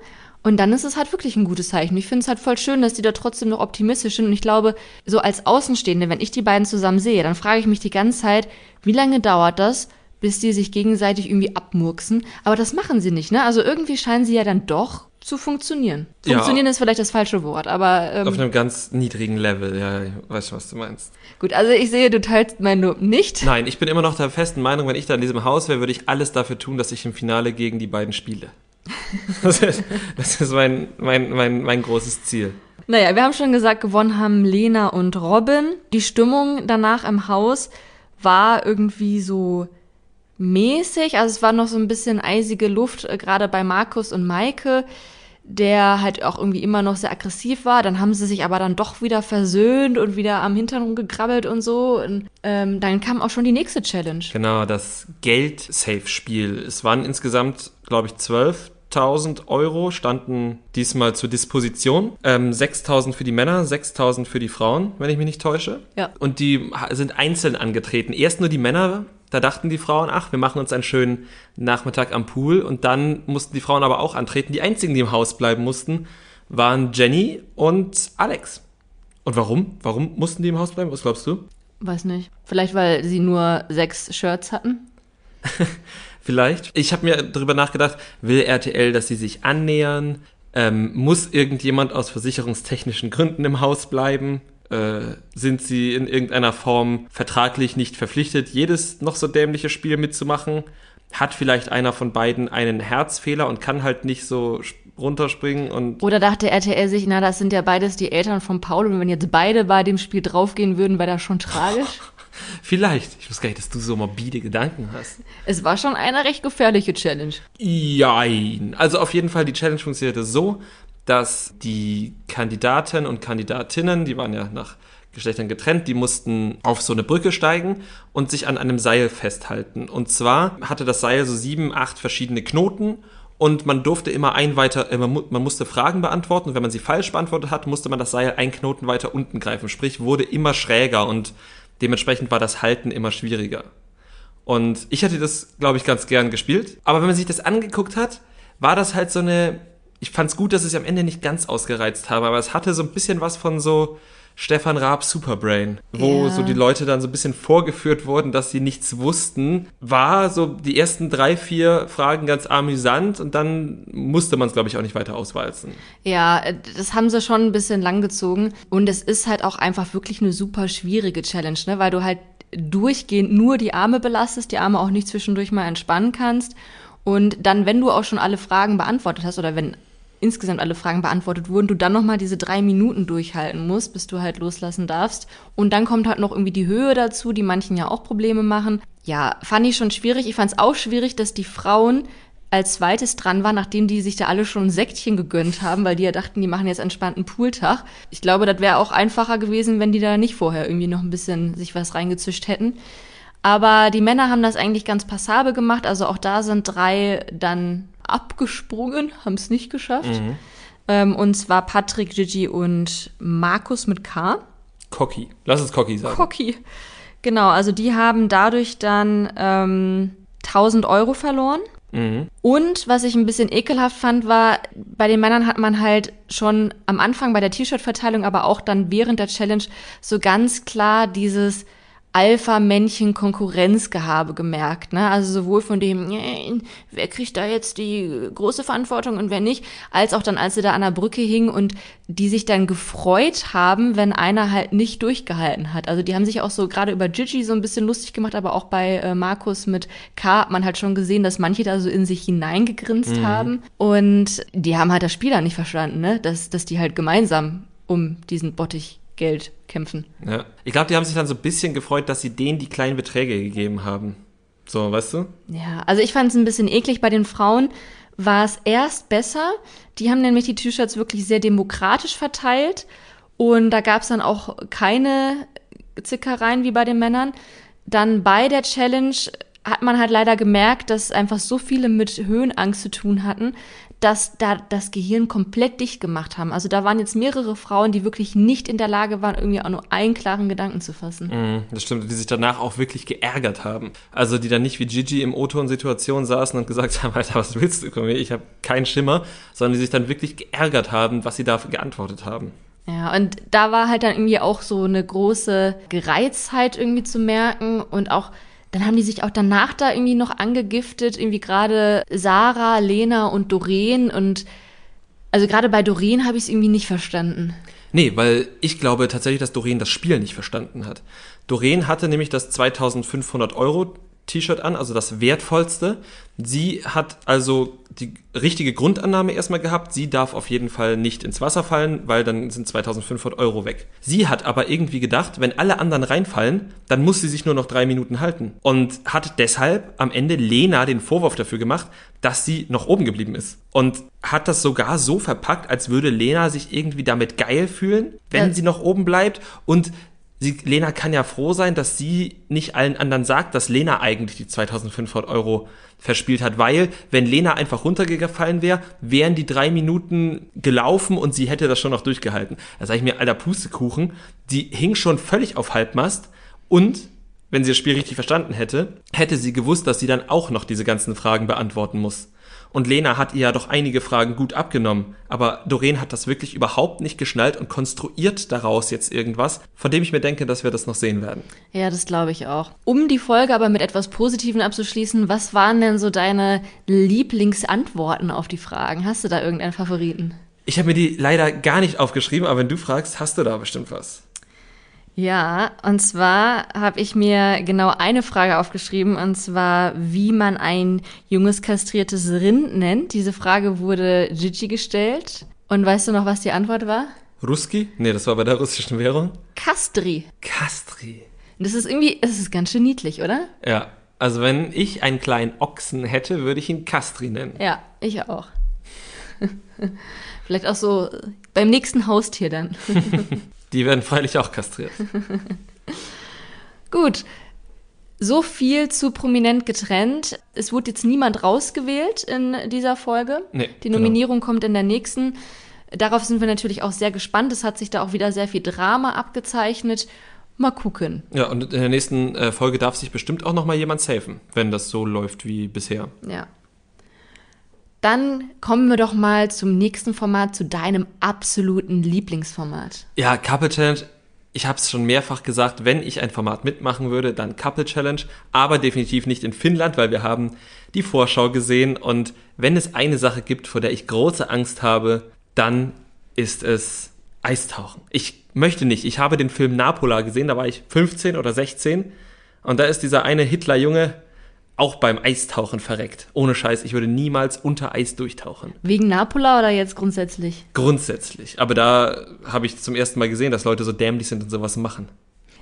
Speaker 3: Und dann ist es halt wirklich ein gutes Zeichen. Ich finde es halt voll schön, dass die da trotzdem noch optimistisch sind. Und ich glaube, so als Außenstehende, wenn ich die beiden zusammen sehe, dann frage ich mich die ganze Zeit, wie lange dauert das, bis die sich gegenseitig irgendwie abmurksen? Aber das machen sie nicht, ne? Also irgendwie scheinen sie ja dann doch zu funktionieren. Funktionieren ja, ist vielleicht das falsche Wort, aber.
Speaker 2: Ähm, auf einem ganz niedrigen Level, ja, ich weiß was du meinst.
Speaker 3: Gut, also ich sehe, du teilst mein Lob nicht.
Speaker 2: Nein, ich bin immer noch der festen Meinung, wenn ich da in diesem Haus wäre, würde ich alles dafür tun, dass ich im Finale gegen die beiden spiele. [laughs] das ist, das ist mein, mein, mein, mein großes Ziel.
Speaker 3: Naja, wir haben schon gesagt, gewonnen haben Lena und Robin. Die Stimmung danach im Haus war irgendwie so mäßig. Also es war noch so ein bisschen eisige Luft, äh, gerade bei Markus und Maike, der halt auch irgendwie immer noch sehr aggressiv war. Dann haben sie sich aber dann doch wieder versöhnt und wieder am Hintern rumgekrabbelt und so. Und ähm, dann kam auch schon die nächste Challenge.
Speaker 2: Genau, das Geld-Safe-Spiel. Es waren insgesamt, glaube ich, zwölf 6.000 Euro standen diesmal zur Disposition. Ähm, 6.000 für die Männer, 6.000 für die Frauen, wenn ich mich nicht täusche.
Speaker 3: Ja.
Speaker 2: Und die sind einzeln angetreten. Erst nur die Männer, da dachten die Frauen, ach, wir machen uns einen schönen Nachmittag am Pool. Und dann mussten die Frauen aber auch antreten. Die einzigen, die im Haus bleiben mussten, waren Jenny und Alex. Und warum? Warum mussten die im Haus bleiben? Was glaubst du?
Speaker 3: Weiß nicht. Vielleicht, weil sie nur sechs Shirts hatten? [laughs]
Speaker 2: vielleicht. Ich habe mir darüber nachgedacht, will RTL, dass sie sich annähern? Ähm, muss irgendjemand aus versicherungstechnischen Gründen im Haus bleiben? Äh, sind sie in irgendeiner Form vertraglich nicht verpflichtet, jedes noch so dämliche Spiel mitzumachen? Hat vielleicht einer von beiden einen Herzfehler und kann halt nicht so runterspringen und.
Speaker 3: Oder dachte RTL sich, na, das sind ja beides die Eltern von Paul und wenn jetzt beide bei dem Spiel draufgehen würden, wäre das schon tragisch? [laughs]
Speaker 2: Vielleicht. Ich wusste gar nicht, dass du so morbide Gedanken hast.
Speaker 3: Es war schon eine recht gefährliche Challenge.
Speaker 2: Jein. Also auf jeden Fall, die Challenge funktionierte so, dass die Kandidaten und Kandidatinnen, die waren ja nach Geschlechtern getrennt, die mussten auf so eine Brücke steigen und sich an einem Seil festhalten. Und zwar hatte das Seil so sieben, acht verschiedene Knoten und man durfte immer ein weiter, äh, man musste Fragen beantworten und wenn man sie falsch beantwortet hat, musste man das Seil ein Knoten weiter unten greifen. Sprich, wurde immer schräger und Dementsprechend war das Halten immer schwieriger. Und ich hatte das, glaube ich, ganz gern gespielt. Aber wenn man sich das angeguckt hat, war das halt so eine. Ich fand es gut, dass ich am Ende nicht ganz ausgereizt habe, aber es hatte so ein bisschen was von so Stefan Raab Superbrain, wo ja. so die Leute dann so ein bisschen vorgeführt wurden, dass sie nichts wussten. War so die ersten drei, vier Fragen ganz amüsant und dann musste man es, glaube ich, auch nicht weiter auswalzen.
Speaker 3: Ja, das haben sie schon ein bisschen langgezogen und es ist halt auch einfach wirklich eine super schwierige Challenge, ne? weil du halt durchgehend nur die Arme belastest, die Arme auch nicht zwischendurch mal entspannen kannst. Und dann, wenn du auch schon alle Fragen beantwortet hast oder wenn insgesamt alle Fragen beantwortet wurden, du dann nochmal diese drei Minuten durchhalten musst, bis du halt loslassen darfst. Und dann kommt halt noch irgendwie die Höhe dazu, die manchen ja auch Probleme machen. Ja, fand ich schon schwierig. Ich fand es auch schwierig, dass die Frauen als zweites dran waren, nachdem die sich da alle schon ein Säckchen gegönnt haben, weil die ja dachten, die machen jetzt entspannten Pooltag. Ich glaube, das wäre auch einfacher gewesen, wenn die da nicht vorher irgendwie noch ein bisschen sich was reingezischt hätten. Aber die Männer haben das eigentlich ganz passabel gemacht. Also auch da sind drei dann abgesprungen, haben es nicht geschafft. Mhm. Ähm, und zwar Patrick, Gigi und Markus mit K.
Speaker 2: Cocky. Lass es Cocky sagen.
Speaker 3: Cocky. Genau, also die haben dadurch dann ähm, 1000 Euro verloren. Mhm. Und was ich ein bisschen ekelhaft fand, war, bei den Männern hat man halt schon am Anfang bei der T-Shirt-Verteilung, aber auch dann während der Challenge so ganz klar dieses Alpha-Männchen-Konkurrenzgehabe gemerkt. Ne? Also sowohl von dem, wer kriegt da jetzt die große Verantwortung und wer nicht, als auch dann, als sie da an der Brücke hingen und die sich dann gefreut haben, wenn einer halt nicht durchgehalten hat. Also die haben sich auch so gerade über Gigi so ein bisschen lustig gemacht, aber auch bei äh, Markus mit K hat man halt schon gesehen, dass manche da so in sich hineingegrinst mhm. haben. Und die haben halt das Spiel da nicht verstanden, ne? dass, dass die halt gemeinsam um diesen Bottich Geld kämpfen.
Speaker 2: Ja. Ich glaube, die haben sich dann so ein bisschen gefreut, dass sie denen die kleinen Beträge gegeben haben. So, weißt du?
Speaker 3: Ja, also ich fand es ein bisschen eklig. Bei den Frauen war es erst besser. Die haben nämlich die T-Shirts wirklich sehr demokratisch verteilt. Und da gab es dann auch keine Zickereien wie bei den Männern. Dann bei der Challenge hat man halt leider gemerkt, dass einfach so viele mit Höhenangst zu tun hatten, dass da das Gehirn komplett dicht gemacht haben. Also da waren jetzt mehrere Frauen, die wirklich nicht in der Lage waren, irgendwie auch nur einen klaren Gedanken zu fassen.
Speaker 2: Mm, das stimmt, die sich danach auch wirklich geärgert haben. Also die dann nicht wie Gigi im O-Ton-Situation saßen und gesagt haben, Alter, was willst du von mir? Ich habe keinen Schimmer, sondern die sich dann wirklich geärgert haben, was sie dafür geantwortet haben.
Speaker 3: Ja, und da war halt dann irgendwie auch so eine große Gereiztheit irgendwie zu merken und auch dann haben die sich auch danach da irgendwie noch angegiftet, irgendwie gerade Sarah, Lena und Doreen und also gerade bei Doreen habe ich es irgendwie nicht verstanden.
Speaker 2: Nee, weil ich glaube tatsächlich, dass Doreen das Spiel nicht verstanden hat. Doreen hatte nämlich das 2500 Euro T-Shirt an, also das wertvollste. Sie hat also die richtige Grundannahme erstmal gehabt. Sie darf auf jeden Fall nicht ins Wasser fallen, weil dann sind 2500 Euro weg. Sie hat aber irgendwie gedacht, wenn alle anderen reinfallen, dann muss sie sich nur noch drei Minuten halten. Und hat deshalb am Ende Lena den Vorwurf dafür gemacht, dass sie noch oben geblieben ist. Und hat das sogar so verpackt, als würde Lena sich irgendwie damit geil fühlen, wenn ja. sie noch oben bleibt. Und sie, Lena kann ja froh sein, dass sie nicht allen anderen sagt, dass Lena eigentlich die 2500 Euro verspielt hat, weil wenn Lena einfach runtergefallen wäre, wären die drei Minuten gelaufen und sie hätte das schon noch durchgehalten. Da sage ich mir, alter Pustekuchen, die hing schon völlig auf Halbmast und wenn sie das Spiel richtig verstanden hätte, hätte sie gewusst, dass sie dann auch noch diese ganzen Fragen beantworten muss. Und Lena hat ihr ja doch einige Fragen gut abgenommen. Aber Doreen hat das wirklich überhaupt nicht geschnallt und konstruiert daraus jetzt irgendwas, von dem ich mir denke, dass wir das noch sehen werden.
Speaker 3: Ja, das glaube ich auch. Um die Folge aber mit etwas Positiven abzuschließen, was waren denn so deine Lieblingsantworten auf die Fragen? Hast du da irgendeinen Favoriten?
Speaker 2: Ich habe mir die leider gar nicht aufgeschrieben, aber wenn du fragst, hast du da bestimmt was.
Speaker 3: Ja, und zwar habe ich mir genau eine Frage aufgeschrieben, und zwar, wie man ein junges kastriertes Rind nennt. Diese Frage wurde Gigi gestellt. Und weißt du noch, was die Antwort war?
Speaker 2: Ruski? Nee, das war bei der russischen Währung.
Speaker 3: Kastri.
Speaker 2: Kastri.
Speaker 3: Das ist irgendwie, das ist ganz schön niedlich, oder?
Speaker 2: Ja. Also wenn ich einen kleinen Ochsen hätte, würde ich ihn Kastri nennen.
Speaker 3: Ja, ich auch. [laughs] Vielleicht auch so beim nächsten Haustier dann. [laughs]
Speaker 2: Die werden freilich auch kastriert. [laughs]
Speaker 3: Gut. So viel zu prominent getrennt. Es wurde jetzt niemand rausgewählt in dieser Folge. Nee, Die genau. Nominierung genau. kommt in der nächsten. Darauf sind wir natürlich auch sehr gespannt. Es hat sich da auch wieder sehr viel Drama abgezeichnet. Mal gucken.
Speaker 2: Ja, und in der nächsten äh, Folge darf sich bestimmt auch noch mal jemand safen, wenn das so läuft wie bisher.
Speaker 3: Ja. Dann kommen wir doch mal zum nächsten Format, zu deinem absoluten Lieblingsformat.
Speaker 2: Ja, Couple Challenge. Ich habe es schon mehrfach gesagt, wenn ich ein Format mitmachen würde, dann Couple Challenge, aber definitiv nicht in Finnland, weil wir haben die Vorschau gesehen und wenn es eine Sache gibt, vor der ich große Angst habe, dann ist es Eistauchen. Ich möchte nicht. Ich habe den Film Napola gesehen, da war ich 15 oder 16 und da ist dieser eine Hitlerjunge, auch beim Eistauchen verreckt. Ohne Scheiß, ich würde niemals unter Eis durchtauchen.
Speaker 3: Wegen Napola oder jetzt grundsätzlich?
Speaker 2: Grundsätzlich. Aber da habe ich zum ersten Mal gesehen, dass Leute so dämlich sind und sowas machen.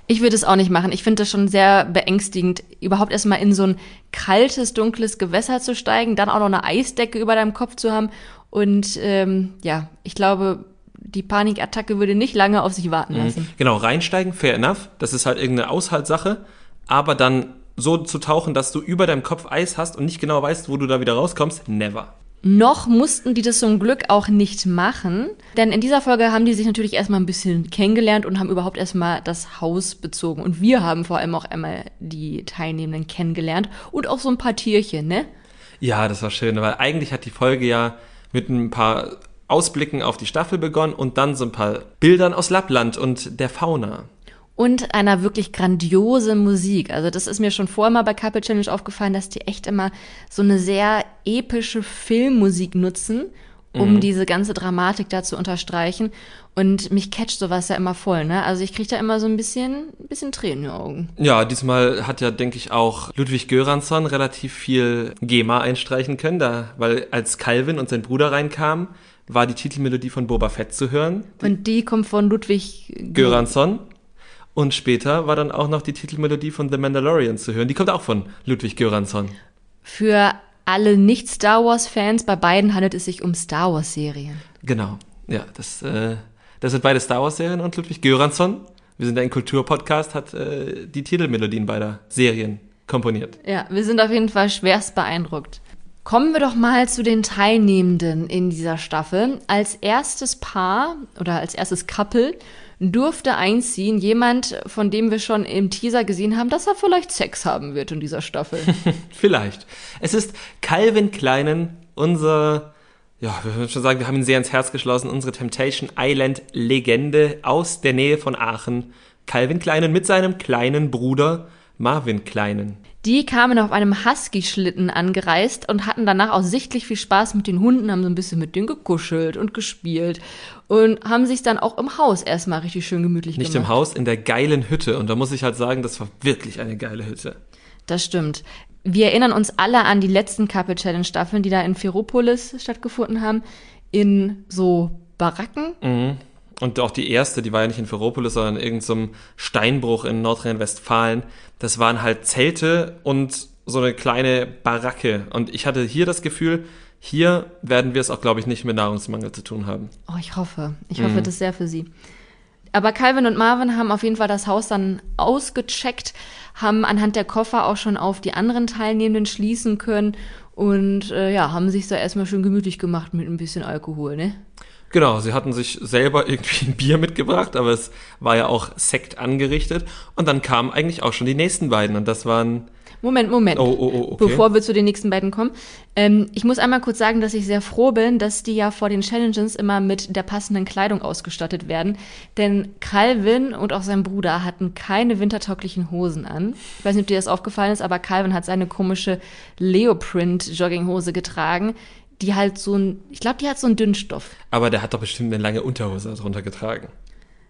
Speaker 3: Ich würde es auch nicht machen. Ich finde das schon sehr beängstigend, überhaupt erstmal in so ein kaltes, dunkles Gewässer zu steigen, dann auch noch eine Eisdecke über deinem Kopf zu haben. Und ähm, ja, ich glaube, die Panikattacke würde nicht lange auf sich warten mhm. lassen. Mhm.
Speaker 2: Genau, reinsteigen, fair enough. Das ist halt irgendeine Aushaltssache. Aber dann so zu tauchen, dass du über deinem Kopf Eis hast und nicht genau weißt, wo du da wieder rauskommst, never.
Speaker 3: Noch mussten die das zum Glück auch nicht machen, denn in dieser Folge haben die sich natürlich erstmal ein bisschen kennengelernt und haben überhaupt erstmal das Haus bezogen. Und wir haben vor allem auch einmal die Teilnehmenden kennengelernt und auch so ein paar Tierchen, ne?
Speaker 2: Ja, das war schön, weil eigentlich hat die Folge ja mit ein paar Ausblicken auf die Staffel begonnen und dann so ein paar Bildern aus Lappland und der Fauna
Speaker 3: und einer wirklich grandiosen Musik. Also das ist mir schon vorher mal bei Couple Challenge aufgefallen, dass die echt immer so eine sehr epische Filmmusik nutzen, um mhm. diese ganze Dramatik da zu unterstreichen. Und mich catcht sowas ja immer voll, ne? Also ich kriege da immer so ein bisschen, ein bisschen Tränen in den Augen.
Speaker 2: Ja, diesmal hat ja, denke ich, auch Ludwig Göransson relativ viel GEMA einstreichen können, da, weil als Calvin und sein Bruder reinkamen, war die Titelmelodie von Boba Fett zu hören.
Speaker 3: Und die kommt von Ludwig
Speaker 2: Göransson. Und später war dann auch noch die Titelmelodie von The Mandalorian zu hören. Die kommt auch von Ludwig Göransson.
Speaker 3: Für alle Nicht-Star Wars-Fans, bei beiden handelt es sich um Star Wars-Serien.
Speaker 2: Genau, ja, das, äh, das sind beide Star Wars-Serien und Ludwig Göransson, wir sind ein Kulturpodcast, hat äh, die Titelmelodien beider Serien komponiert.
Speaker 3: Ja, wir sind auf jeden Fall schwerst beeindruckt. Kommen wir doch mal zu den Teilnehmenden in dieser Staffel. Als erstes Paar oder als erstes Couple durfte einziehen jemand, von dem wir schon im Teaser gesehen haben, dass er vielleicht Sex haben wird in dieser Staffel. [laughs]
Speaker 2: Vielleicht. Es ist Calvin Kleinen, unser, ja, wir würden schon sagen, wir haben ihn sehr ins Herz geschlossen, unsere Temptation Island Legende aus der Nähe von Aachen. Calvin Kleinen mit seinem kleinen Bruder Marvin Kleinen.
Speaker 3: Die kamen auf einem Husky-Schlitten angereist und hatten danach auch sichtlich viel Spaß mit den Hunden, haben so ein bisschen mit denen gekuschelt und gespielt und haben sich dann auch im Haus erstmal richtig schön gemütlich
Speaker 2: Nicht
Speaker 3: gemacht.
Speaker 2: im Haus, in der geilen Hütte. Und da muss ich halt sagen, das war wirklich eine geile Hütte.
Speaker 3: Das stimmt. Wir erinnern uns alle an die letzten Couple Challenge Staffeln, die da in Ferropolis stattgefunden haben, in so Baracken.
Speaker 2: Mhm. Und auch die erste, die war ja nicht in Ferropolis, sondern in irgendeinem Steinbruch in Nordrhein-Westfalen. Das waren halt Zelte und so eine kleine Baracke. Und ich hatte hier das Gefühl, hier werden wir es auch, glaube ich, nicht mit Nahrungsmangel zu tun haben.
Speaker 3: Oh, ich hoffe. Ich hoffe das sehr für sie. Aber Calvin und Marvin haben auf jeden Fall das Haus dann ausgecheckt, haben anhand der Koffer auch schon auf die anderen Teilnehmenden schließen können und äh, ja, haben sich so erstmal schön gemütlich gemacht mit ein bisschen Alkohol, ne?
Speaker 2: Genau, sie hatten sich selber [laughs] irgendwie ein Bier mitgebracht, aber es war ja auch Sekt angerichtet. Und dann kamen eigentlich auch schon die nächsten beiden. Und das waren,
Speaker 3: Moment, Moment.
Speaker 2: Oh, oh, oh, okay.
Speaker 3: Bevor wir zu den nächsten beiden kommen. Ähm, ich muss einmal kurz sagen, dass ich sehr froh bin, dass die ja vor den Challenges immer mit der passenden Kleidung ausgestattet werden. Denn Calvin und auch sein Bruder hatten keine wintertauglichen Hosen an. Ich weiß nicht, ob dir das aufgefallen ist, aber Calvin hat seine komische Leoprint-Jogginghose getragen, die halt so ein, ich glaube, die hat so einen Dünnstoff.
Speaker 2: aber der hat doch bestimmt eine lange Unterhose drunter getragen.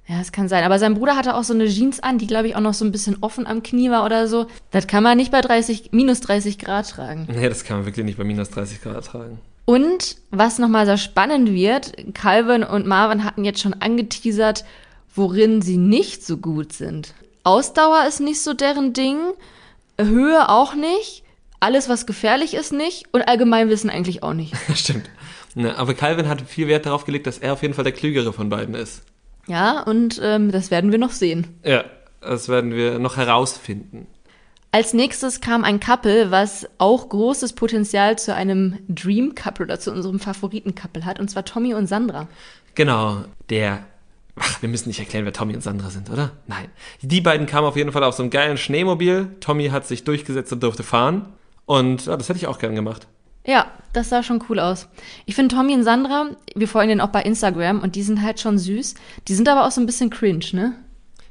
Speaker 3: Ja, das kann sein. Aber sein Bruder hatte auch so eine Jeans an, die, glaube ich, auch noch so ein bisschen offen am Knie war oder so. Das kann man nicht bei 30, minus 30 Grad tragen.
Speaker 2: Nee, das kann man wirklich nicht bei minus 30 Grad tragen.
Speaker 3: Und was nochmal sehr spannend wird, Calvin und Marvin hatten jetzt schon angeteasert, worin sie nicht so gut sind. Ausdauer ist nicht so deren Ding, Höhe auch nicht, alles was gefährlich ist nicht und Allgemeinwissen eigentlich auch nicht. [laughs]
Speaker 2: Stimmt. Ne, aber Calvin hat viel Wert darauf gelegt, dass er auf jeden Fall der Klügere von beiden ist.
Speaker 3: Ja, und ähm, das werden wir noch sehen.
Speaker 2: Ja, das werden wir noch herausfinden.
Speaker 3: Als nächstes kam ein Couple, was auch großes Potenzial zu einem Dream Couple oder zu unserem Favoriten Couple hat, und zwar Tommy und Sandra.
Speaker 2: Genau, der. Ach, wir müssen nicht erklären, wer Tommy und Sandra sind, oder? Nein. Die beiden kamen auf jeden Fall auf so einem geilen Schneemobil. Tommy hat sich durchgesetzt und durfte fahren. Und ja, das hätte ich auch gern gemacht.
Speaker 3: Ja, das sah schon cool aus. Ich finde Tommy und Sandra, wir folgen denen auch bei Instagram und die sind halt schon süß. Die sind aber auch so ein bisschen cringe, ne?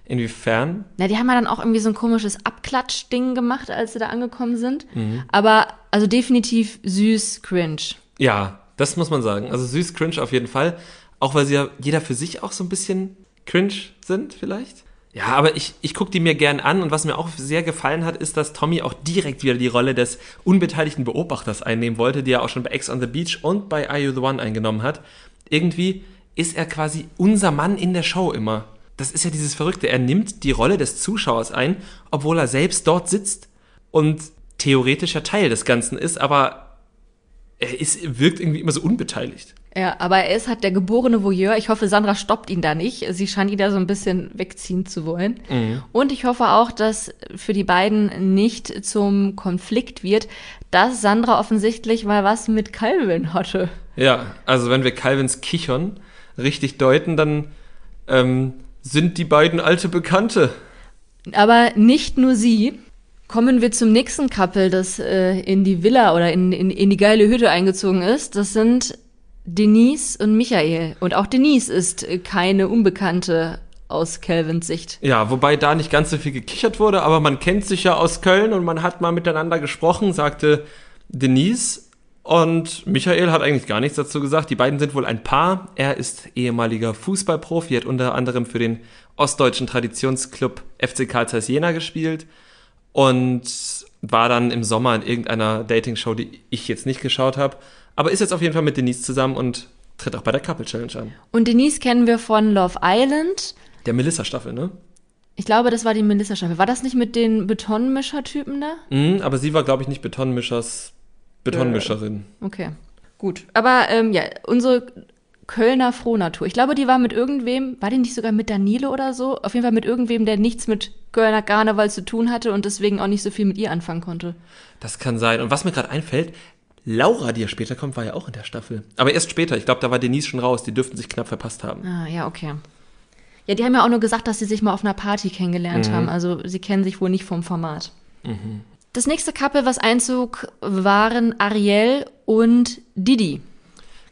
Speaker 2: Inwiefern?
Speaker 3: Na, die haben ja dann auch irgendwie so ein komisches Abklatsch-Ding gemacht, als sie da angekommen sind. Aber also definitiv süß, cringe.
Speaker 2: Ja, das muss man sagen. Also süß cringe auf jeden Fall. Auch weil sie ja jeder für sich auch so ein bisschen cringe sind, vielleicht. Ja, aber ich, ich gucke die mir gern an und was mir auch sehr gefallen hat, ist, dass Tommy auch direkt wieder die Rolle des unbeteiligten Beobachters einnehmen wollte, die er auch schon bei Ex on the Beach und bei Are You the One eingenommen hat. Irgendwie ist er quasi unser Mann in der Show immer. Das ist ja dieses Verrückte. Er nimmt die Rolle des Zuschauers ein, obwohl er selbst dort sitzt und theoretischer Teil des Ganzen ist, aber er ist, wirkt irgendwie immer so unbeteiligt.
Speaker 3: Ja, aber er ist halt der geborene Voyeur. Ich hoffe, Sandra stoppt ihn da nicht. Sie scheint ihn da so ein bisschen wegziehen zu wollen. Und ich hoffe auch, dass für die beiden nicht zum Konflikt wird, dass Sandra offensichtlich mal was mit Calvin hatte.
Speaker 2: Ja, also wenn wir Calvins Kichern richtig deuten, dann ähm, sind die beiden alte Bekannte.
Speaker 3: Aber nicht nur sie. Kommen wir zum nächsten Couple, das äh, in die Villa oder in, in, in die geile Hütte eingezogen ist. Das sind Denise und Michael. Und auch Denise ist keine Unbekannte aus Calvins Sicht.
Speaker 2: Ja, wobei da nicht ganz so viel gekichert wurde, aber man kennt sich ja aus Köln und man hat mal miteinander gesprochen, sagte Denise. Und Michael hat eigentlich gar nichts dazu gesagt. Die beiden sind wohl ein Paar. Er ist ehemaliger Fußballprofi, hat unter anderem für den ostdeutschen Traditionsclub FC Karl Zeiss Jena gespielt und war dann im Sommer in irgendeiner Dating-Show, die ich jetzt nicht geschaut habe. Aber ist jetzt auf jeden Fall mit Denise zusammen und tritt auch bei der Couple Challenge an.
Speaker 3: Und Denise kennen wir von Love Island.
Speaker 2: Der Melissa-Staffel, ne?
Speaker 3: Ich glaube, das war die Melissa-Staffel. War das nicht mit den Betonmischer-Typen da?
Speaker 2: Mhm, aber sie war, glaube ich, nicht Betonmischers Betonmischerin.
Speaker 3: Okay, gut. Aber ähm, ja, unsere Kölner Frohnatur. Ich glaube, die war mit irgendwem, war die nicht sogar mit Danilo oder so? Auf jeden Fall mit irgendwem, der nichts mit Kölner Karneval zu tun hatte und deswegen auch nicht so viel mit ihr anfangen konnte.
Speaker 2: Das kann sein. Und was mir gerade einfällt, Laura, die ja später kommt, war ja auch in der Staffel. Aber erst später. Ich glaube, da war Denise schon raus. Die dürften sich knapp verpasst haben.
Speaker 3: Ah, ja, okay. Ja, die haben ja auch nur gesagt, dass sie sich mal auf einer Party kennengelernt
Speaker 2: Mhm.
Speaker 3: haben. Also sie kennen sich wohl nicht vom Format. Das nächste Couple, was einzog, waren Ariel und Didi.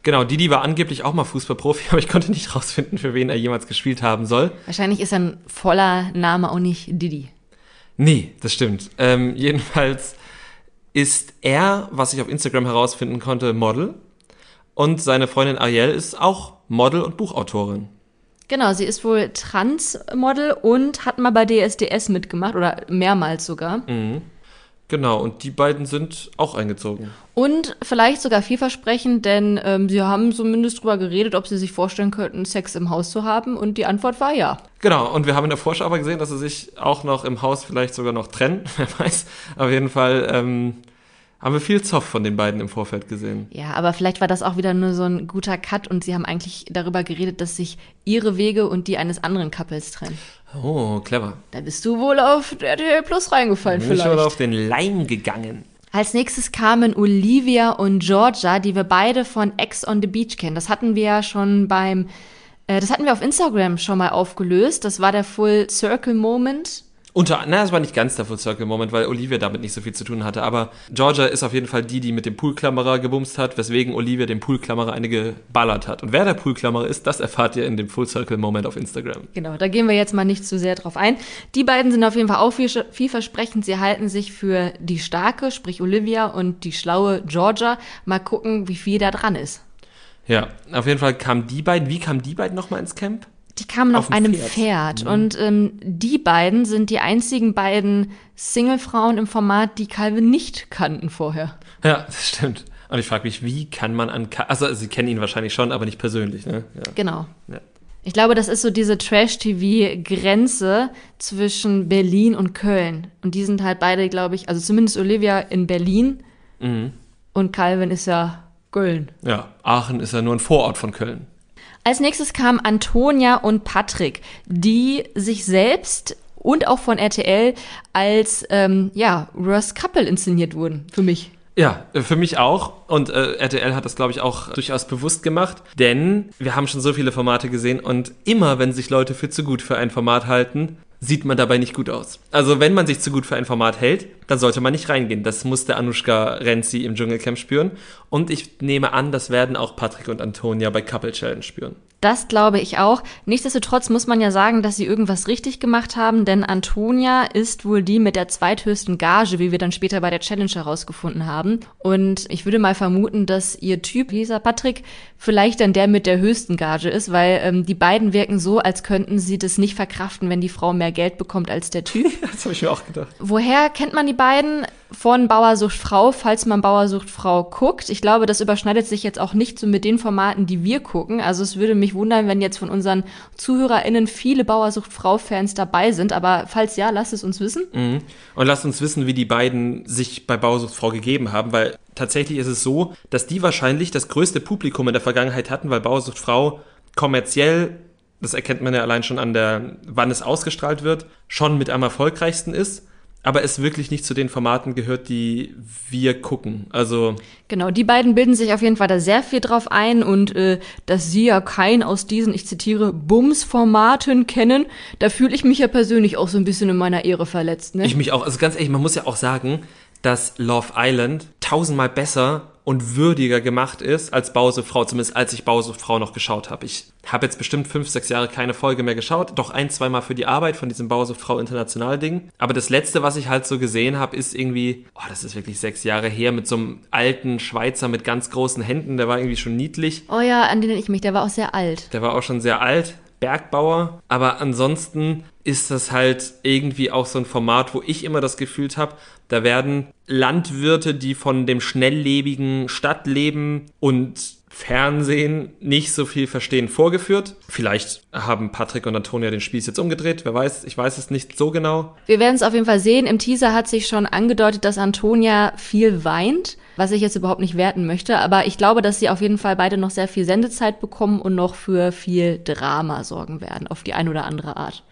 Speaker 2: Genau, Didi war angeblich auch mal Fußballprofi, [laughs] aber ich konnte nicht rausfinden, für wen er jemals gespielt haben soll.
Speaker 3: Wahrscheinlich ist sein voller Name auch nicht Didi.
Speaker 2: Nee, das stimmt. Ähm, jedenfalls ist er, was ich auf Instagram herausfinden konnte, Model. Und seine Freundin Ariel ist auch Model und Buchautorin.
Speaker 3: Genau, sie ist wohl Transmodel und hat mal bei DSDS mitgemacht oder mehrmals sogar.
Speaker 2: Genau, und die beiden sind auch eingezogen.
Speaker 3: Und vielleicht sogar vielversprechend, denn ähm, sie haben zumindest drüber geredet, ob sie sich vorstellen könnten, Sex im Haus zu haben. Und die Antwort war ja.
Speaker 2: Genau, und wir haben in der Vorschau aber gesehen, dass sie sich auch noch im Haus vielleicht sogar noch trennen, [laughs] wer weiß. Auf jeden Fall ähm, haben wir viel Zoff von den beiden im Vorfeld gesehen.
Speaker 3: Ja, aber vielleicht war das auch wieder nur so ein guter Cut und sie haben eigentlich darüber geredet, dass sich ihre Wege und die eines anderen Couples trennen.
Speaker 2: Oh, clever.
Speaker 3: Da bist du wohl auf RTL Plus reingefallen
Speaker 2: Bin ich
Speaker 3: vielleicht.
Speaker 2: schon auf den Leim gegangen.
Speaker 3: Als nächstes kamen Olivia und Georgia, die wir beide von Ex on the Beach kennen. Das hatten wir ja schon beim, äh, das hatten wir auf Instagram schon mal aufgelöst. Das war der Full Circle Moment.
Speaker 2: Unter, na, es war nicht ganz der Full Circle Moment, weil Olivia damit nicht so viel zu tun hatte. Aber Georgia ist auf jeden Fall die, die mit dem Poolklammerer gebumst hat, weswegen Olivia dem Poolklammerer eine geballert hat. Und wer der Poolklammerer ist, das erfahrt ihr in dem Full Circle Moment auf Instagram.
Speaker 3: Genau, da gehen wir jetzt mal nicht zu sehr drauf ein. Die beiden sind auf jeden Fall auch viel, vielversprechend. Sie halten sich für die starke, sprich Olivia, und die schlaue Georgia. Mal gucken, wie viel da dran ist.
Speaker 2: Ja, auf jeden Fall kamen die beiden, wie kamen die beiden nochmal ins Camp?
Speaker 3: Die kamen
Speaker 2: Auf
Speaker 3: auf, einem
Speaker 2: Pferd.
Speaker 3: Pferd. Und ähm, die beiden sind die einzigen beiden Single-Frauen im Format, die Calvin nicht kannten vorher.
Speaker 2: Ja, [laughs] das stimmt. Und ich frage mich, wie kann man an, Ka also sie kennen ihn wahrscheinlich schon, aber nicht persönlich, ne? Ja.
Speaker 3: Genau.
Speaker 2: Ja.
Speaker 3: Ich glaube, das ist so diese Trash-TV-Grenze zwischen Berlin und Köln. Und die sind halt beide, glaube ich, also zumindest Olivia in Berlin
Speaker 2: Mhm.
Speaker 3: und Calvin ist ja Köln.
Speaker 2: ja, Aachen ist ja nur ein Vorort von Köln.
Speaker 3: Als nächstes kamen Antonia und Patrick, die sich selbst und auch von RTL als ähm, ja, Worst Couple inszeniert wurden, für mich.
Speaker 2: Ja, äh, für mich auch. Und äh, RTL hat das, glaube ich, auch durchaus bewusst gemacht. Denn wir haben schon so viele Formate gesehen und immer, wenn sich Leute für zu gut für ein Format halten, sieht man dabei nicht gut aus. Also wenn man sich zu gut für ein Format hält, dann sollte man nicht reingehen. Das musste Anushka Renzi im Dschungelcamp spüren. Und ich nehme an, das werden auch Patrick und Antonia bei Couple Challenge spüren.
Speaker 3: Das glaube ich auch. Nichtsdestotrotz muss man ja sagen, dass sie irgendwas richtig gemacht haben, denn Antonia ist wohl die mit der zweithöchsten Gage, wie wir dann später bei der Challenge herausgefunden haben. Und ich würde mal vermuten, dass ihr Typ, dieser Patrick, vielleicht dann der mit der höchsten Gage ist, weil ähm, die beiden wirken so, als könnten sie das nicht verkraften, wenn die Frau mehr Geld bekommt als der Typ. [laughs]
Speaker 2: Das habe ich mir auch gedacht.
Speaker 3: Woher kennt man die beiden? Von Bauersucht Frau, falls man Bauersucht Frau guckt. Ich glaube, das überschneidet sich jetzt auch nicht so mit den Formaten, die wir gucken. Also es würde mich wundern, wenn jetzt von unseren ZuhörerInnen viele Bauersucht Frau-Fans dabei sind. Aber falls ja, lasst es uns wissen.
Speaker 2: Mhm. Und lasst uns wissen, wie die beiden sich bei Bauersuchtfrau gegeben haben, weil tatsächlich ist es so, dass die wahrscheinlich das größte Publikum in der Vergangenheit hatten, weil Bauersuchtfrau kommerziell, das erkennt man ja allein schon an der, wann es ausgestrahlt wird, schon mit am erfolgreichsten ist, aber es wirklich nicht zu den Formaten gehört, die wir gucken. Also
Speaker 3: Genau, die beiden bilden sich auf jeden Fall da sehr viel drauf ein und äh, dass sie ja keinen aus diesen, ich zitiere, Bums-Formaten kennen, da fühle ich mich ja persönlich auch so ein bisschen in meiner Ehre verletzt. Ne?
Speaker 2: Ich mich auch, also ganz ehrlich, man muss ja auch sagen, dass Love Island tausendmal besser und würdiger gemacht ist als Bausuchtfrau, zumindest als ich Bausuchtfrau noch geschaut habe. Ich habe jetzt bestimmt fünf, sechs Jahre keine Folge mehr geschaut, doch ein, zweimal für die Arbeit von diesem Bausuchtfrau International Ding. Aber das letzte, was ich halt so gesehen habe, ist irgendwie, oh, das ist wirklich sechs Jahre her, mit so einem alten Schweizer mit ganz großen Händen, der war irgendwie schon niedlich.
Speaker 3: oh ja, an den ich mich, der war auch sehr alt.
Speaker 2: Der war auch schon sehr alt, Bergbauer. Aber ansonsten ist das halt irgendwie auch so ein Format, wo ich immer das Gefühl habe, da werden Landwirte, die von dem schnelllebigen Stadtleben und Fernsehen nicht so viel Verstehen vorgeführt. Vielleicht haben Patrick und Antonia den Spieß jetzt umgedreht. Wer weiß, ich weiß es nicht so genau.
Speaker 3: Wir werden es auf jeden Fall sehen. Im Teaser hat sich schon angedeutet, dass Antonia viel weint, was ich jetzt überhaupt nicht werten möchte. Aber ich glaube, dass sie auf jeden Fall beide noch sehr viel Sendezeit bekommen und noch für viel Drama sorgen werden, auf die eine oder andere Art.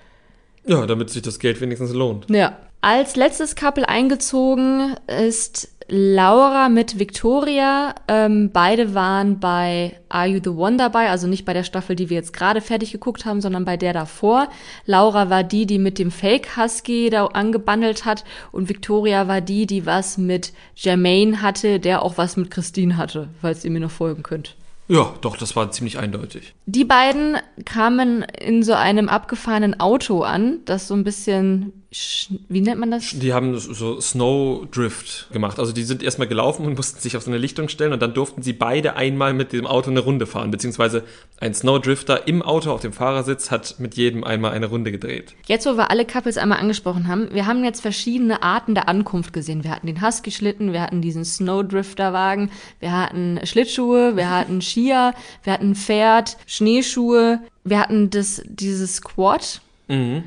Speaker 2: Ja, damit sich das Geld wenigstens lohnt.
Speaker 3: Ja. Als letztes Couple eingezogen ist Laura mit Victoria. Ähm, beide waren bei Are You the One dabei, also nicht bei der Staffel, die wir jetzt gerade fertig geguckt haben, sondern bei der davor. Laura war die, die mit dem Fake Husky da angebandelt hat und Victoria war die, die was mit Jermaine hatte, der auch was mit Christine hatte, falls ihr mir noch folgen könnt.
Speaker 2: Ja, doch, das war ziemlich eindeutig.
Speaker 3: Die beiden kamen in so einem abgefahrenen Auto an, das so ein bisschen, wie nennt man das?
Speaker 2: Die haben so Snowdrift gemacht. Also die sind erstmal gelaufen und [laughs] mussten sich auf so eine Lichtung stellen und dann durften sie beide einmal mit dem Auto eine Runde fahren. Beziehungsweise ein Snowdrifter im Auto auf dem Fahrersitz hat mit jedem einmal eine Runde gedreht.
Speaker 3: Jetzt, wo wir alle Couples einmal angesprochen haben, wir haben jetzt verschiedene Arten der Ankunft gesehen. Wir hatten den Husky-Schlitten, wir hatten diesen Snowdrifter-Wagen, wir hatten Schlittschuhe, wir hatten Ski Skier, wir hatten Pferd, Schneeschuhe, wir hatten das, dieses Quad. Mhm.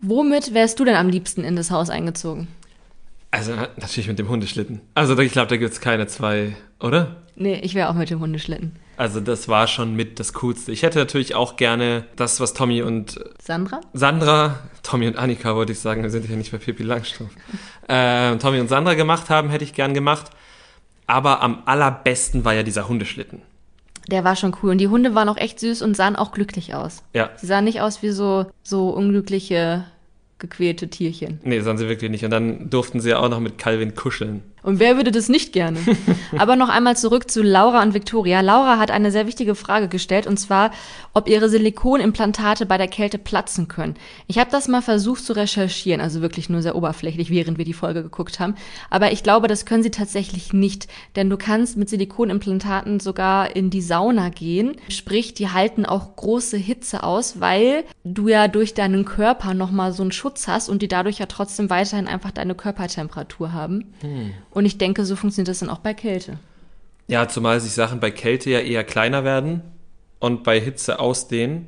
Speaker 3: Womit wärst du denn am liebsten in das Haus eingezogen?
Speaker 2: Also natürlich mit dem Hundeschlitten. Also ich glaube, da gibt es keine zwei, oder?
Speaker 3: Nee, ich wäre auch mit dem Hundeschlitten.
Speaker 2: Also das war schon mit das Coolste. Ich hätte natürlich auch gerne das, was Tommy und
Speaker 3: Sandra?
Speaker 2: Sandra, Tommy und Annika wollte ich sagen, wir sind ja nicht bei Pippi Langstrumpf. äh, Tommy und Sandra gemacht haben, hätte ich gern gemacht. Aber am allerbesten war ja dieser Hundeschlitten.
Speaker 3: Der war schon cool. Und die Hunde waren auch echt süß und sahen auch glücklich aus.
Speaker 2: Ja.
Speaker 3: Sie sahen nicht aus wie so, so unglückliche, gequälte Tierchen.
Speaker 2: Nee, sahen sie wirklich nicht. Und dann durften sie ja auch noch mit Calvin kuscheln.
Speaker 3: Und wer würde das nicht gerne? [laughs] Aber noch einmal zurück zu Laura und Victoria. Laura hat eine sehr wichtige Frage gestellt, und zwar, ob ihre Silikonimplantate bei der Kälte platzen können. Ich habe das mal versucht zu recherchieren, also wirklich nur sehr oberflächlich, während wir die Folge geguckt haben. Aber ich glaube, das können sie tatsächlich nicht, denn du kannst mit Silikonimplantaten sogar in die Sauna gehen. Sprich, die halten auch große Hitze aus, weil du ja durch deinen Körper nochmal so einen Schutz hast und die dadurch ja trotzdem weiterhin einfach deine Körpertemperatur haben. Hm. Und ich denke, so funktioniert das dann auch bei Kälte.
Speaker 2: Ja, zumal sich Sachen bei Kälte ja eher kleiner werden und bei Hitze ausdehnen.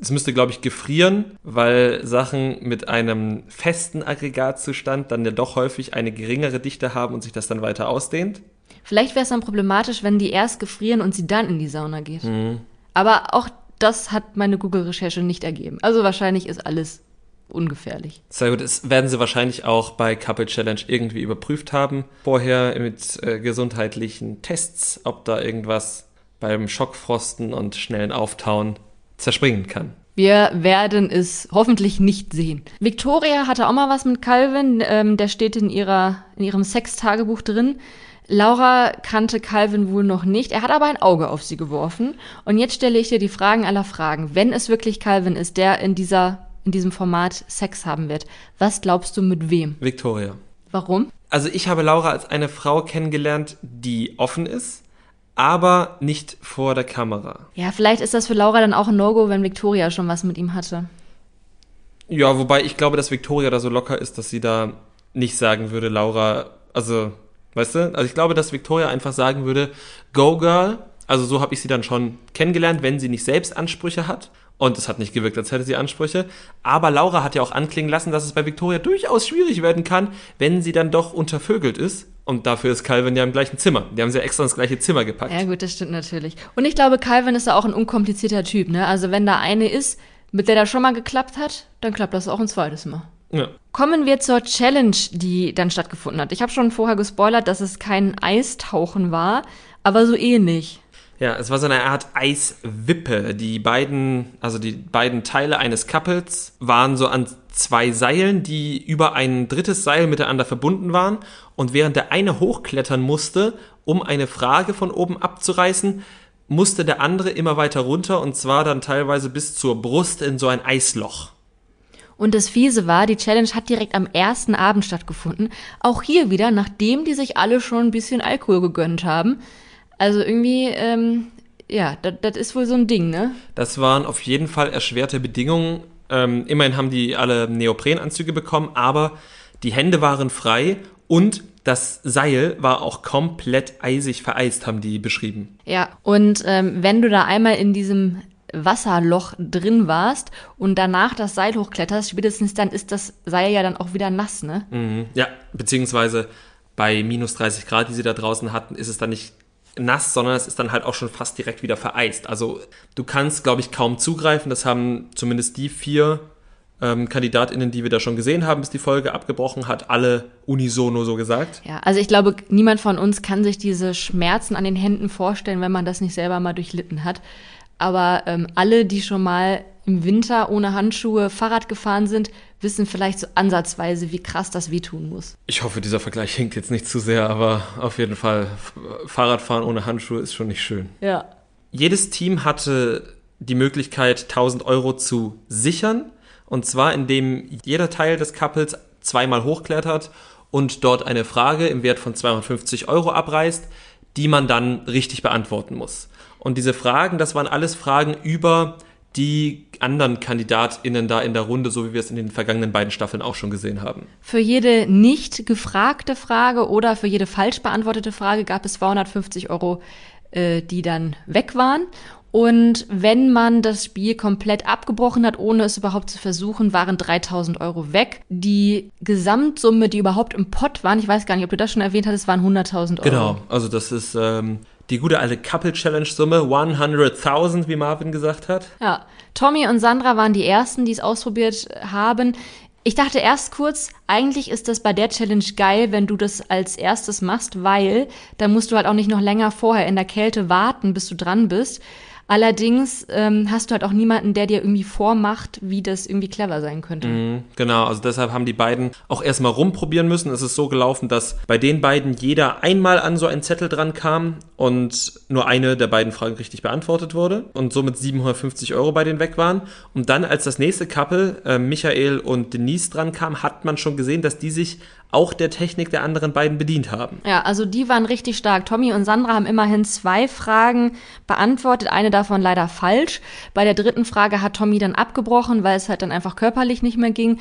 Speaker 2: Es müsste, glaube ich, gefrieren, weil Sachen mit einem festen Aggregatzustand dann ja doch häufig eine geringere Dichte haben und sich das dann weiter ausdehnt.
Speaker 3: Vielleicht wäre es dann problematisch, wenn die erst gefrieren und sie dann in die Sauna geht. Mhm. Aber auch das hat meine Google-Recherche nicht ergeben. Also wahrscheinlich ist alles ungefährlich.
Speaker 2: Sehr gut. Das werden sie wahrscheinlich auch bei Couple Challenge irgendwie überprüft haben. Vorher mit äh, gesundheitlichen Tests, ob da irgendwas beim Schockfrosten und schnellen Auftauen zerspringen kann.
Speaker 3: Wir werden es hoffentlich nicht sehen. Victoria hatte auch mal was mit Calvin. Ähm, der steht in, ihrer, in ihrem Sextagebuch drin. Laura kannte Calvin wohl noch nicht. Er hat aber ein Auge auf sie geworfen. Und jetzt stelle ich dir die Fragen aller Fragen. Wenn es wirklich Calvin ist, der in dieser in diesem Format Sex haben wird. Was glaubst du mit wem?
Speaker 2: Victoria.
Speaker 3: Warum?
Speaker 2: Also ich habe Laura als eine Frau kennengelernt, die offen ist, aber nicht vor der Kamera.
Speaker 3: Ja, vielleicht ist das für Laura dann auch ein No-Go, wenn Victoria schon was mit ihm hatte.
Speaker 2: Ja, wobei ich glaube, dass Victoria da so locker ist, dass sie da nicht sagen würde, Laura, also, weißt du? Also ich glaube, dass Victoria einfach sagen würde, Go Girl. Also so habe ich sie dann schon kennengelernt, wenn sie nicht selbst Ansprüche hat und es hat nicht gewirkt, als hätte sie Ansprüche. Aber Laura hat ja auch anklingen lassen, dass es bei Victoria durchaus schwierig werden kann, wenn sie dann doch untervögelt ist. Und dafür ist Calvin ja im gleichen Zimmer. Die haben sie ja extra ins gleiche Zimmer gepackt.
Speaker 3: Ja, gut, das stimmt natürlich. Und ich glaube, Calvin ist da auch ein unkomplizierter Typ, ne? Also wenn da eine ist, mit der das schon mal geklappt hat, dann klappt das auch ein zweites Mal.
Speaker 2: Ja.
Speaker 3: Kommen wir zur Challenge, die dann stattgefunden hat. Ich habe schon vorher gespoilert, dass es kein Eistauchen war, aber so ähnlich.
Speaker 2: Ja, es war so eine Art Eiswippe. Die beiden, also die beiden Teile eines Couples waren so an zwei Seilen, die über ein drittes Seil miteinander verbunden waren. Und während der eine hochklettern musste, um eine Frage von oben abzureißen, musste der andere immer weiter runter und zwar dann teilweise bis zur Brust in so ein Eisloch.
Speaker 3: Und das Fiese war, die Challenge hat direkt am ersten Abend stattgefunden. Auch hier wieder, nachdem die sich alle schon ein bisschen Alkohol gegönnt haben. Also irgendwie, ähm, ja, das ist wohl so ein Ding, ne?
Speaker 2: Das waren auf jeden Fall erschwerte Bedingungen. Ähm, immerhin haben die alle Neoprenanzüge bekommen, aber Die Hände waren frei und das Seil war auch komplett eisig vereist, haben die beschrieben.
Speaker 3: Ja, und ähm, wenn du da einmal in diesem Wasserloch drin warst und danach das Seil hochkletterst, spätestens dann ist das Seil ja dann auch wieder nass, ne?
Speaker 2: Mhm. Ja, beziehungsweise bei minus 30 Grad, die sie da draußen hatten, ist es dann nicht nass, sondern es ist dann halt auch schon fast direkt wieder vereist. Also du kannst, glaube ich, kaum zugreifen. Das haben zumindest die vier ähm, KandidatInnen, die wir da schon gesehen haben, bis die Folge abgebrochen hat, alle unisono so gesagt.
Speaker 3: Ja, also ich glaube, niemand von uns kann sich diese Schmerzen an den Händen vorstellen, wenn man das nicht selber mal durchlitten hat. Aber ähm, alle, die schon mal im Winter ohne Handschuhe Fahrrad gefahren sind, wissen vielleicht so ansatzweise, wie krass das wehtun muss.
Speaker 2: Ich hoffe, dieser Vergleich hinkt jetzt nicht zu sehr, aber auf jeden Fall, Fahrradfahren ohne Handschuhe ist schon nicht schön.
Speaker 3: Ja.
Speaker 2: Jedes Team hatte die Möglichkeit, 1000 Euro zu sichern. Und zwar, indem jeder Teil des Couples zweimal hochklettert und dort eine Frage im Wert von 250 Euro abreißt, die man dann richtig beantworten muss. Und diese Fragen, das waren alles Fragen über die anderen KandidatInnen da in der Runde, so wie wir es in den vergangenen beiden Staffeln auch schon gesehen haben.
Speaker 3: Für jede nicht gefragte Frage oder für jede falsch beantwortete Frage gab es 250 Euro, äh, die dann weg waren. Und wenn man das Spiel komplett abgebrochen hat, ohne es überhaupt zu versuchen, waren 3000 Euro weg. Die Gesamtsumme, die überhaupt im Pott waren, ich weiß gar nicht, ob du das schon erwähnt hattest, waren 100.000 Euro.
Speaker 2: Genau, also das ist ähm, die gute alte Couple Challenge Summe, 100.000, wie Marvin gesagt hat.
Speaker 3: Ja, Tommy und Sandra waren die ersten, die es ausprobiert haben. Ich dachte erst kurz, eigentlich ist das bei der Challenge geil, wenn du das als erstes machst, weil dann musst du halt auch nicht noch länger vorher in der Kälte warten, bis du dran bist. Allerdings ähm, hast du halt auch niemanden, der dir irgendwie vormacht, wie das irgendwie clever sein könnte.
Speaker 2: Mhm, genau, also deshalb haben die beiden auch erstmal rumprobieren müssen. Es ist so gelaufen, dass bei den beiden jeder einmal an so einen Zettel dran kam und nur eine der beiden Fragen richtig beantwortet wurde und somit 750 Euro bei denen weg waren. Und dann, als das nächste Couple, äh, Michael und Denise dran kam, hat man schon gesehen, dass die sich auch der Technik der anderen beiden bedient haben.
Speaker 3: Ja, also die waren richtig stark. Tommy und Sandra haben immerhin zwei Fragen beantwortet, eine davon leider falsch. Bei der dritten Frage hat Tommy dann abgebrochen, weil es halt dann einfach körperlich nicht mehr ging.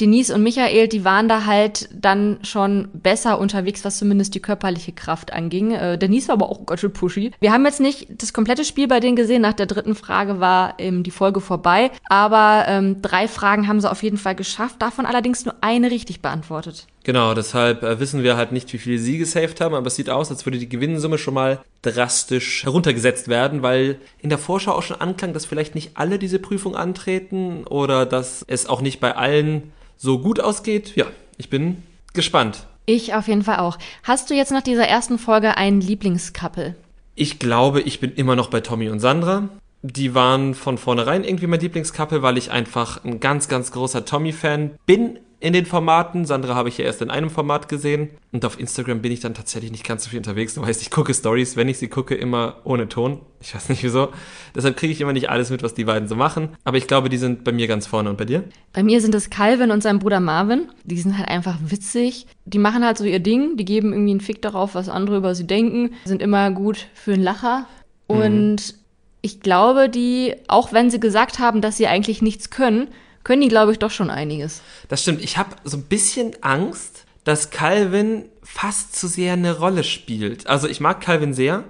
Speaker 3: Denise und Michael, die waren da halt dann schon besser unterwegs, was zumindest die körperliche Kraft anging. Äh, Denise war aber auch ganz schön pushy. Wir haben jetzt nicht das komplette Spiel bei denen gesehen. Nach der dritten Frage war ähm, die Folge vorbei. Aber ähm, drei Fragen haben sie auf jeden Fall geschafft. Davon allerdings nur eine richtig beantwortet.
Speaker 2: Genau, deshalb äh, wissen wir halt nicht, wie viele sie gesaved haben, aber es sieht aus, als würde die Gewinnsumme schon mal drastisch heruntergesetzt werden, weil in der Vorschau auch schon anklang, dass vielleicht nicht alle diese Prüfung antreten oder dass es auch nicht bei allen so gut ausgeht. Ja, ich bin gespannt.
Speaker 3: Ich auf jeden Fall auch. Hast du jetzt nach dieser ersten Folge ein Lieblingscouple?
Speaker 2: Ich glaube, ich bin immer noch bei Tommy und Sandra. Die waren von vornherein irgendwie mein Lieblingscouple, weil ich einfach ein ganz, ganz großer Tommy-Fan bin in den Formaten. Sandra habe ich ja erst in einem Format gesehen. Und auf Instagram bin ich dann tatsächlich nicht ganz so viel unterwegs. Du weißt, ich gucke Stories, wenn ich sie gucke, immer ohne Ton. Ich weiß nicht wieso. Deshalb kriege ich immer nicht alles mit, was die beiden so machen. Aber ich glaube, die sind bei mir ganz vorne. Und bei dir?
Speaker 3: Bei mir sind es Calvin und sein Bruder Marvin. Die sind halt einfach witzig. Die machen halt so ihr Ding. Die geben irgendwie einen Fick darauf, was andere über sie denken. Sind immer gut für einen Lacher. Und mhm. ich glaube, die, auch wenn sie gesagt haben, dass sie eigentlich nichts können, können die, glaube ich, doch schon einiges.
Speaker 2: Das stimmt. Ich habe so ein bisschen Angst, dass Calvin fast zu sehr eine Rolle spielt. Also ich mag Calvin sehr,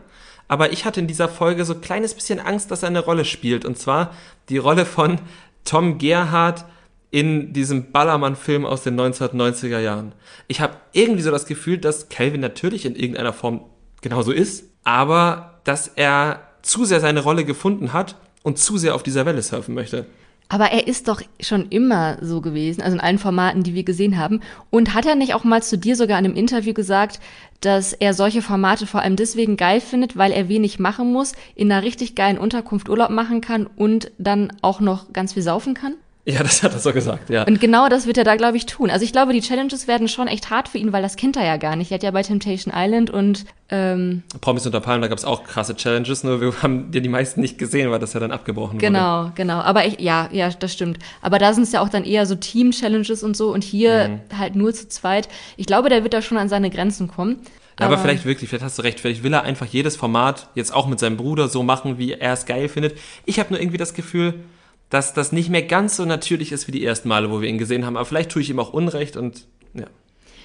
Speaker 2: aber ich hatte in dieser Folge so ein kleines bisschen Angst, dass er eine Rolle spielt. Und zwar die Rolle von Tom Gerhardt in diesem Ballermann-Film aus den 1990er Jahren. Ich habe irgendwie so das Gefühl, dass Calvin natürlich in irgendeiner Form genauso ist, aber dass er zu sehr seine Rolle gefunden hat und zu sehr auf dieser Welle surfen möchte.
Speaker 3: Aber er ist doch schon immer so gewesen, also in allen Formaten, die wir gesehen haben. Und hat er nicht auch mal zu dir sogar in einem Interview gesagt, dass er solche Formate vor allem deswegen geil findet, weil er wenig machen muss, in einer richtig geilen Unterkunft Urlaub machen kann und dann auch noch ganz viel saufen kann?
Speaker 2: Ja, das hat er so gesagt, ja.
Speaker 3: Und genau das wird er da, glaube ich, tun. Also ich glaube, die Challenges werden schon echt hart für ihn, weil das kennt er ja gar nicht. Er hat ja bei Temptation Island und ähm,
Speaker 2: Promis unter Palmen, da gab es auch krasse Challenges, nur wir haben ja die meisten nicht gesehen, weil das ja dann abgebrochen
Speaker 3: genau,
Speaker 2: wurde.
Speaker 3: Genau, genau. Aber ich, ja, ja, das stimmt. Aber da sind es ja auch dann eher so Team-Challenges und so und hier mhm. halt nur zu zweit. Ich glaube, der wird da schon an seine Grenzen kommen.
Speaker 2: Ja, aber, aber vielleicht wirklich, vielleicht hast du recht, vielleicht will er einfach jedes Format jetzt auch mit seinem Bruder so machen, wie er es geil findet. Ich habe nur irgendwie das Gefühl, dass das nicht mehr ganz so natürlich ist wie die ersten Male, wo wir ihn gesehen haben. Aber vielleicht tue ich ihm auch Unrecht und Ja.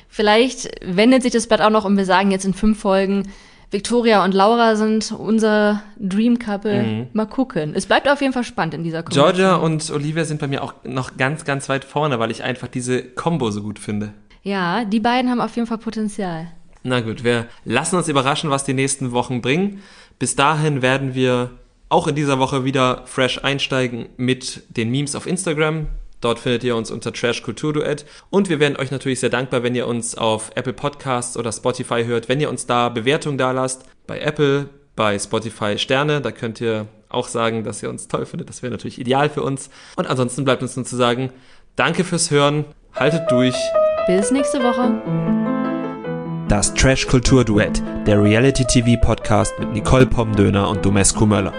Speaker 3: Vielleicht wendet sich das Blatt auch noch und wir sagen jetzt in fünf Folgen, Victoria und Laura sind unser Dream Couple.
Speaker 2: Mhm.
Speaker 3: Mal gucken. Es bleibt auf jeden Fall spannend in dieser Kombination.
Speaker 2: Georgia und Olivia sind bei mir auch noch ganz, ganz weit vorne, weil ich einfach diese Combo so gut finde.
Speaker 3: Ja, die beiden haben auf jeden Fall Potenzial.
Speaker 2: Na gut, wir lassen uns überraschen, was die nächsten Wochen bringen. Bis dahin werden wir auch in dieser Woche wieder fresh einsteigen mit den Memes auf Instagram. Dort findet ihr uns unter Trash Kultur Duett. Und wir wären euch natürlich sehr dankbar, wenn ihr uns auf Apple Podcasts oder Spotify hört, wenn ihr uns da Bewertungen da lasst. Bei Apple, bei Spotify Sterne. Da könnt ihr auch sagen, dass ihr uns toll findet. Das wäre natürlich ideal für uns. Und ansonsten bleibt uns nur zu sagen, danke fürs Hören. Haltet durch.
Speaker 3: Bis nächste Woche.
Speaker 1: Das Trash Kultur Duett, der Reality TV Podcast mit Nicole Pomdöner und Domescu Möller.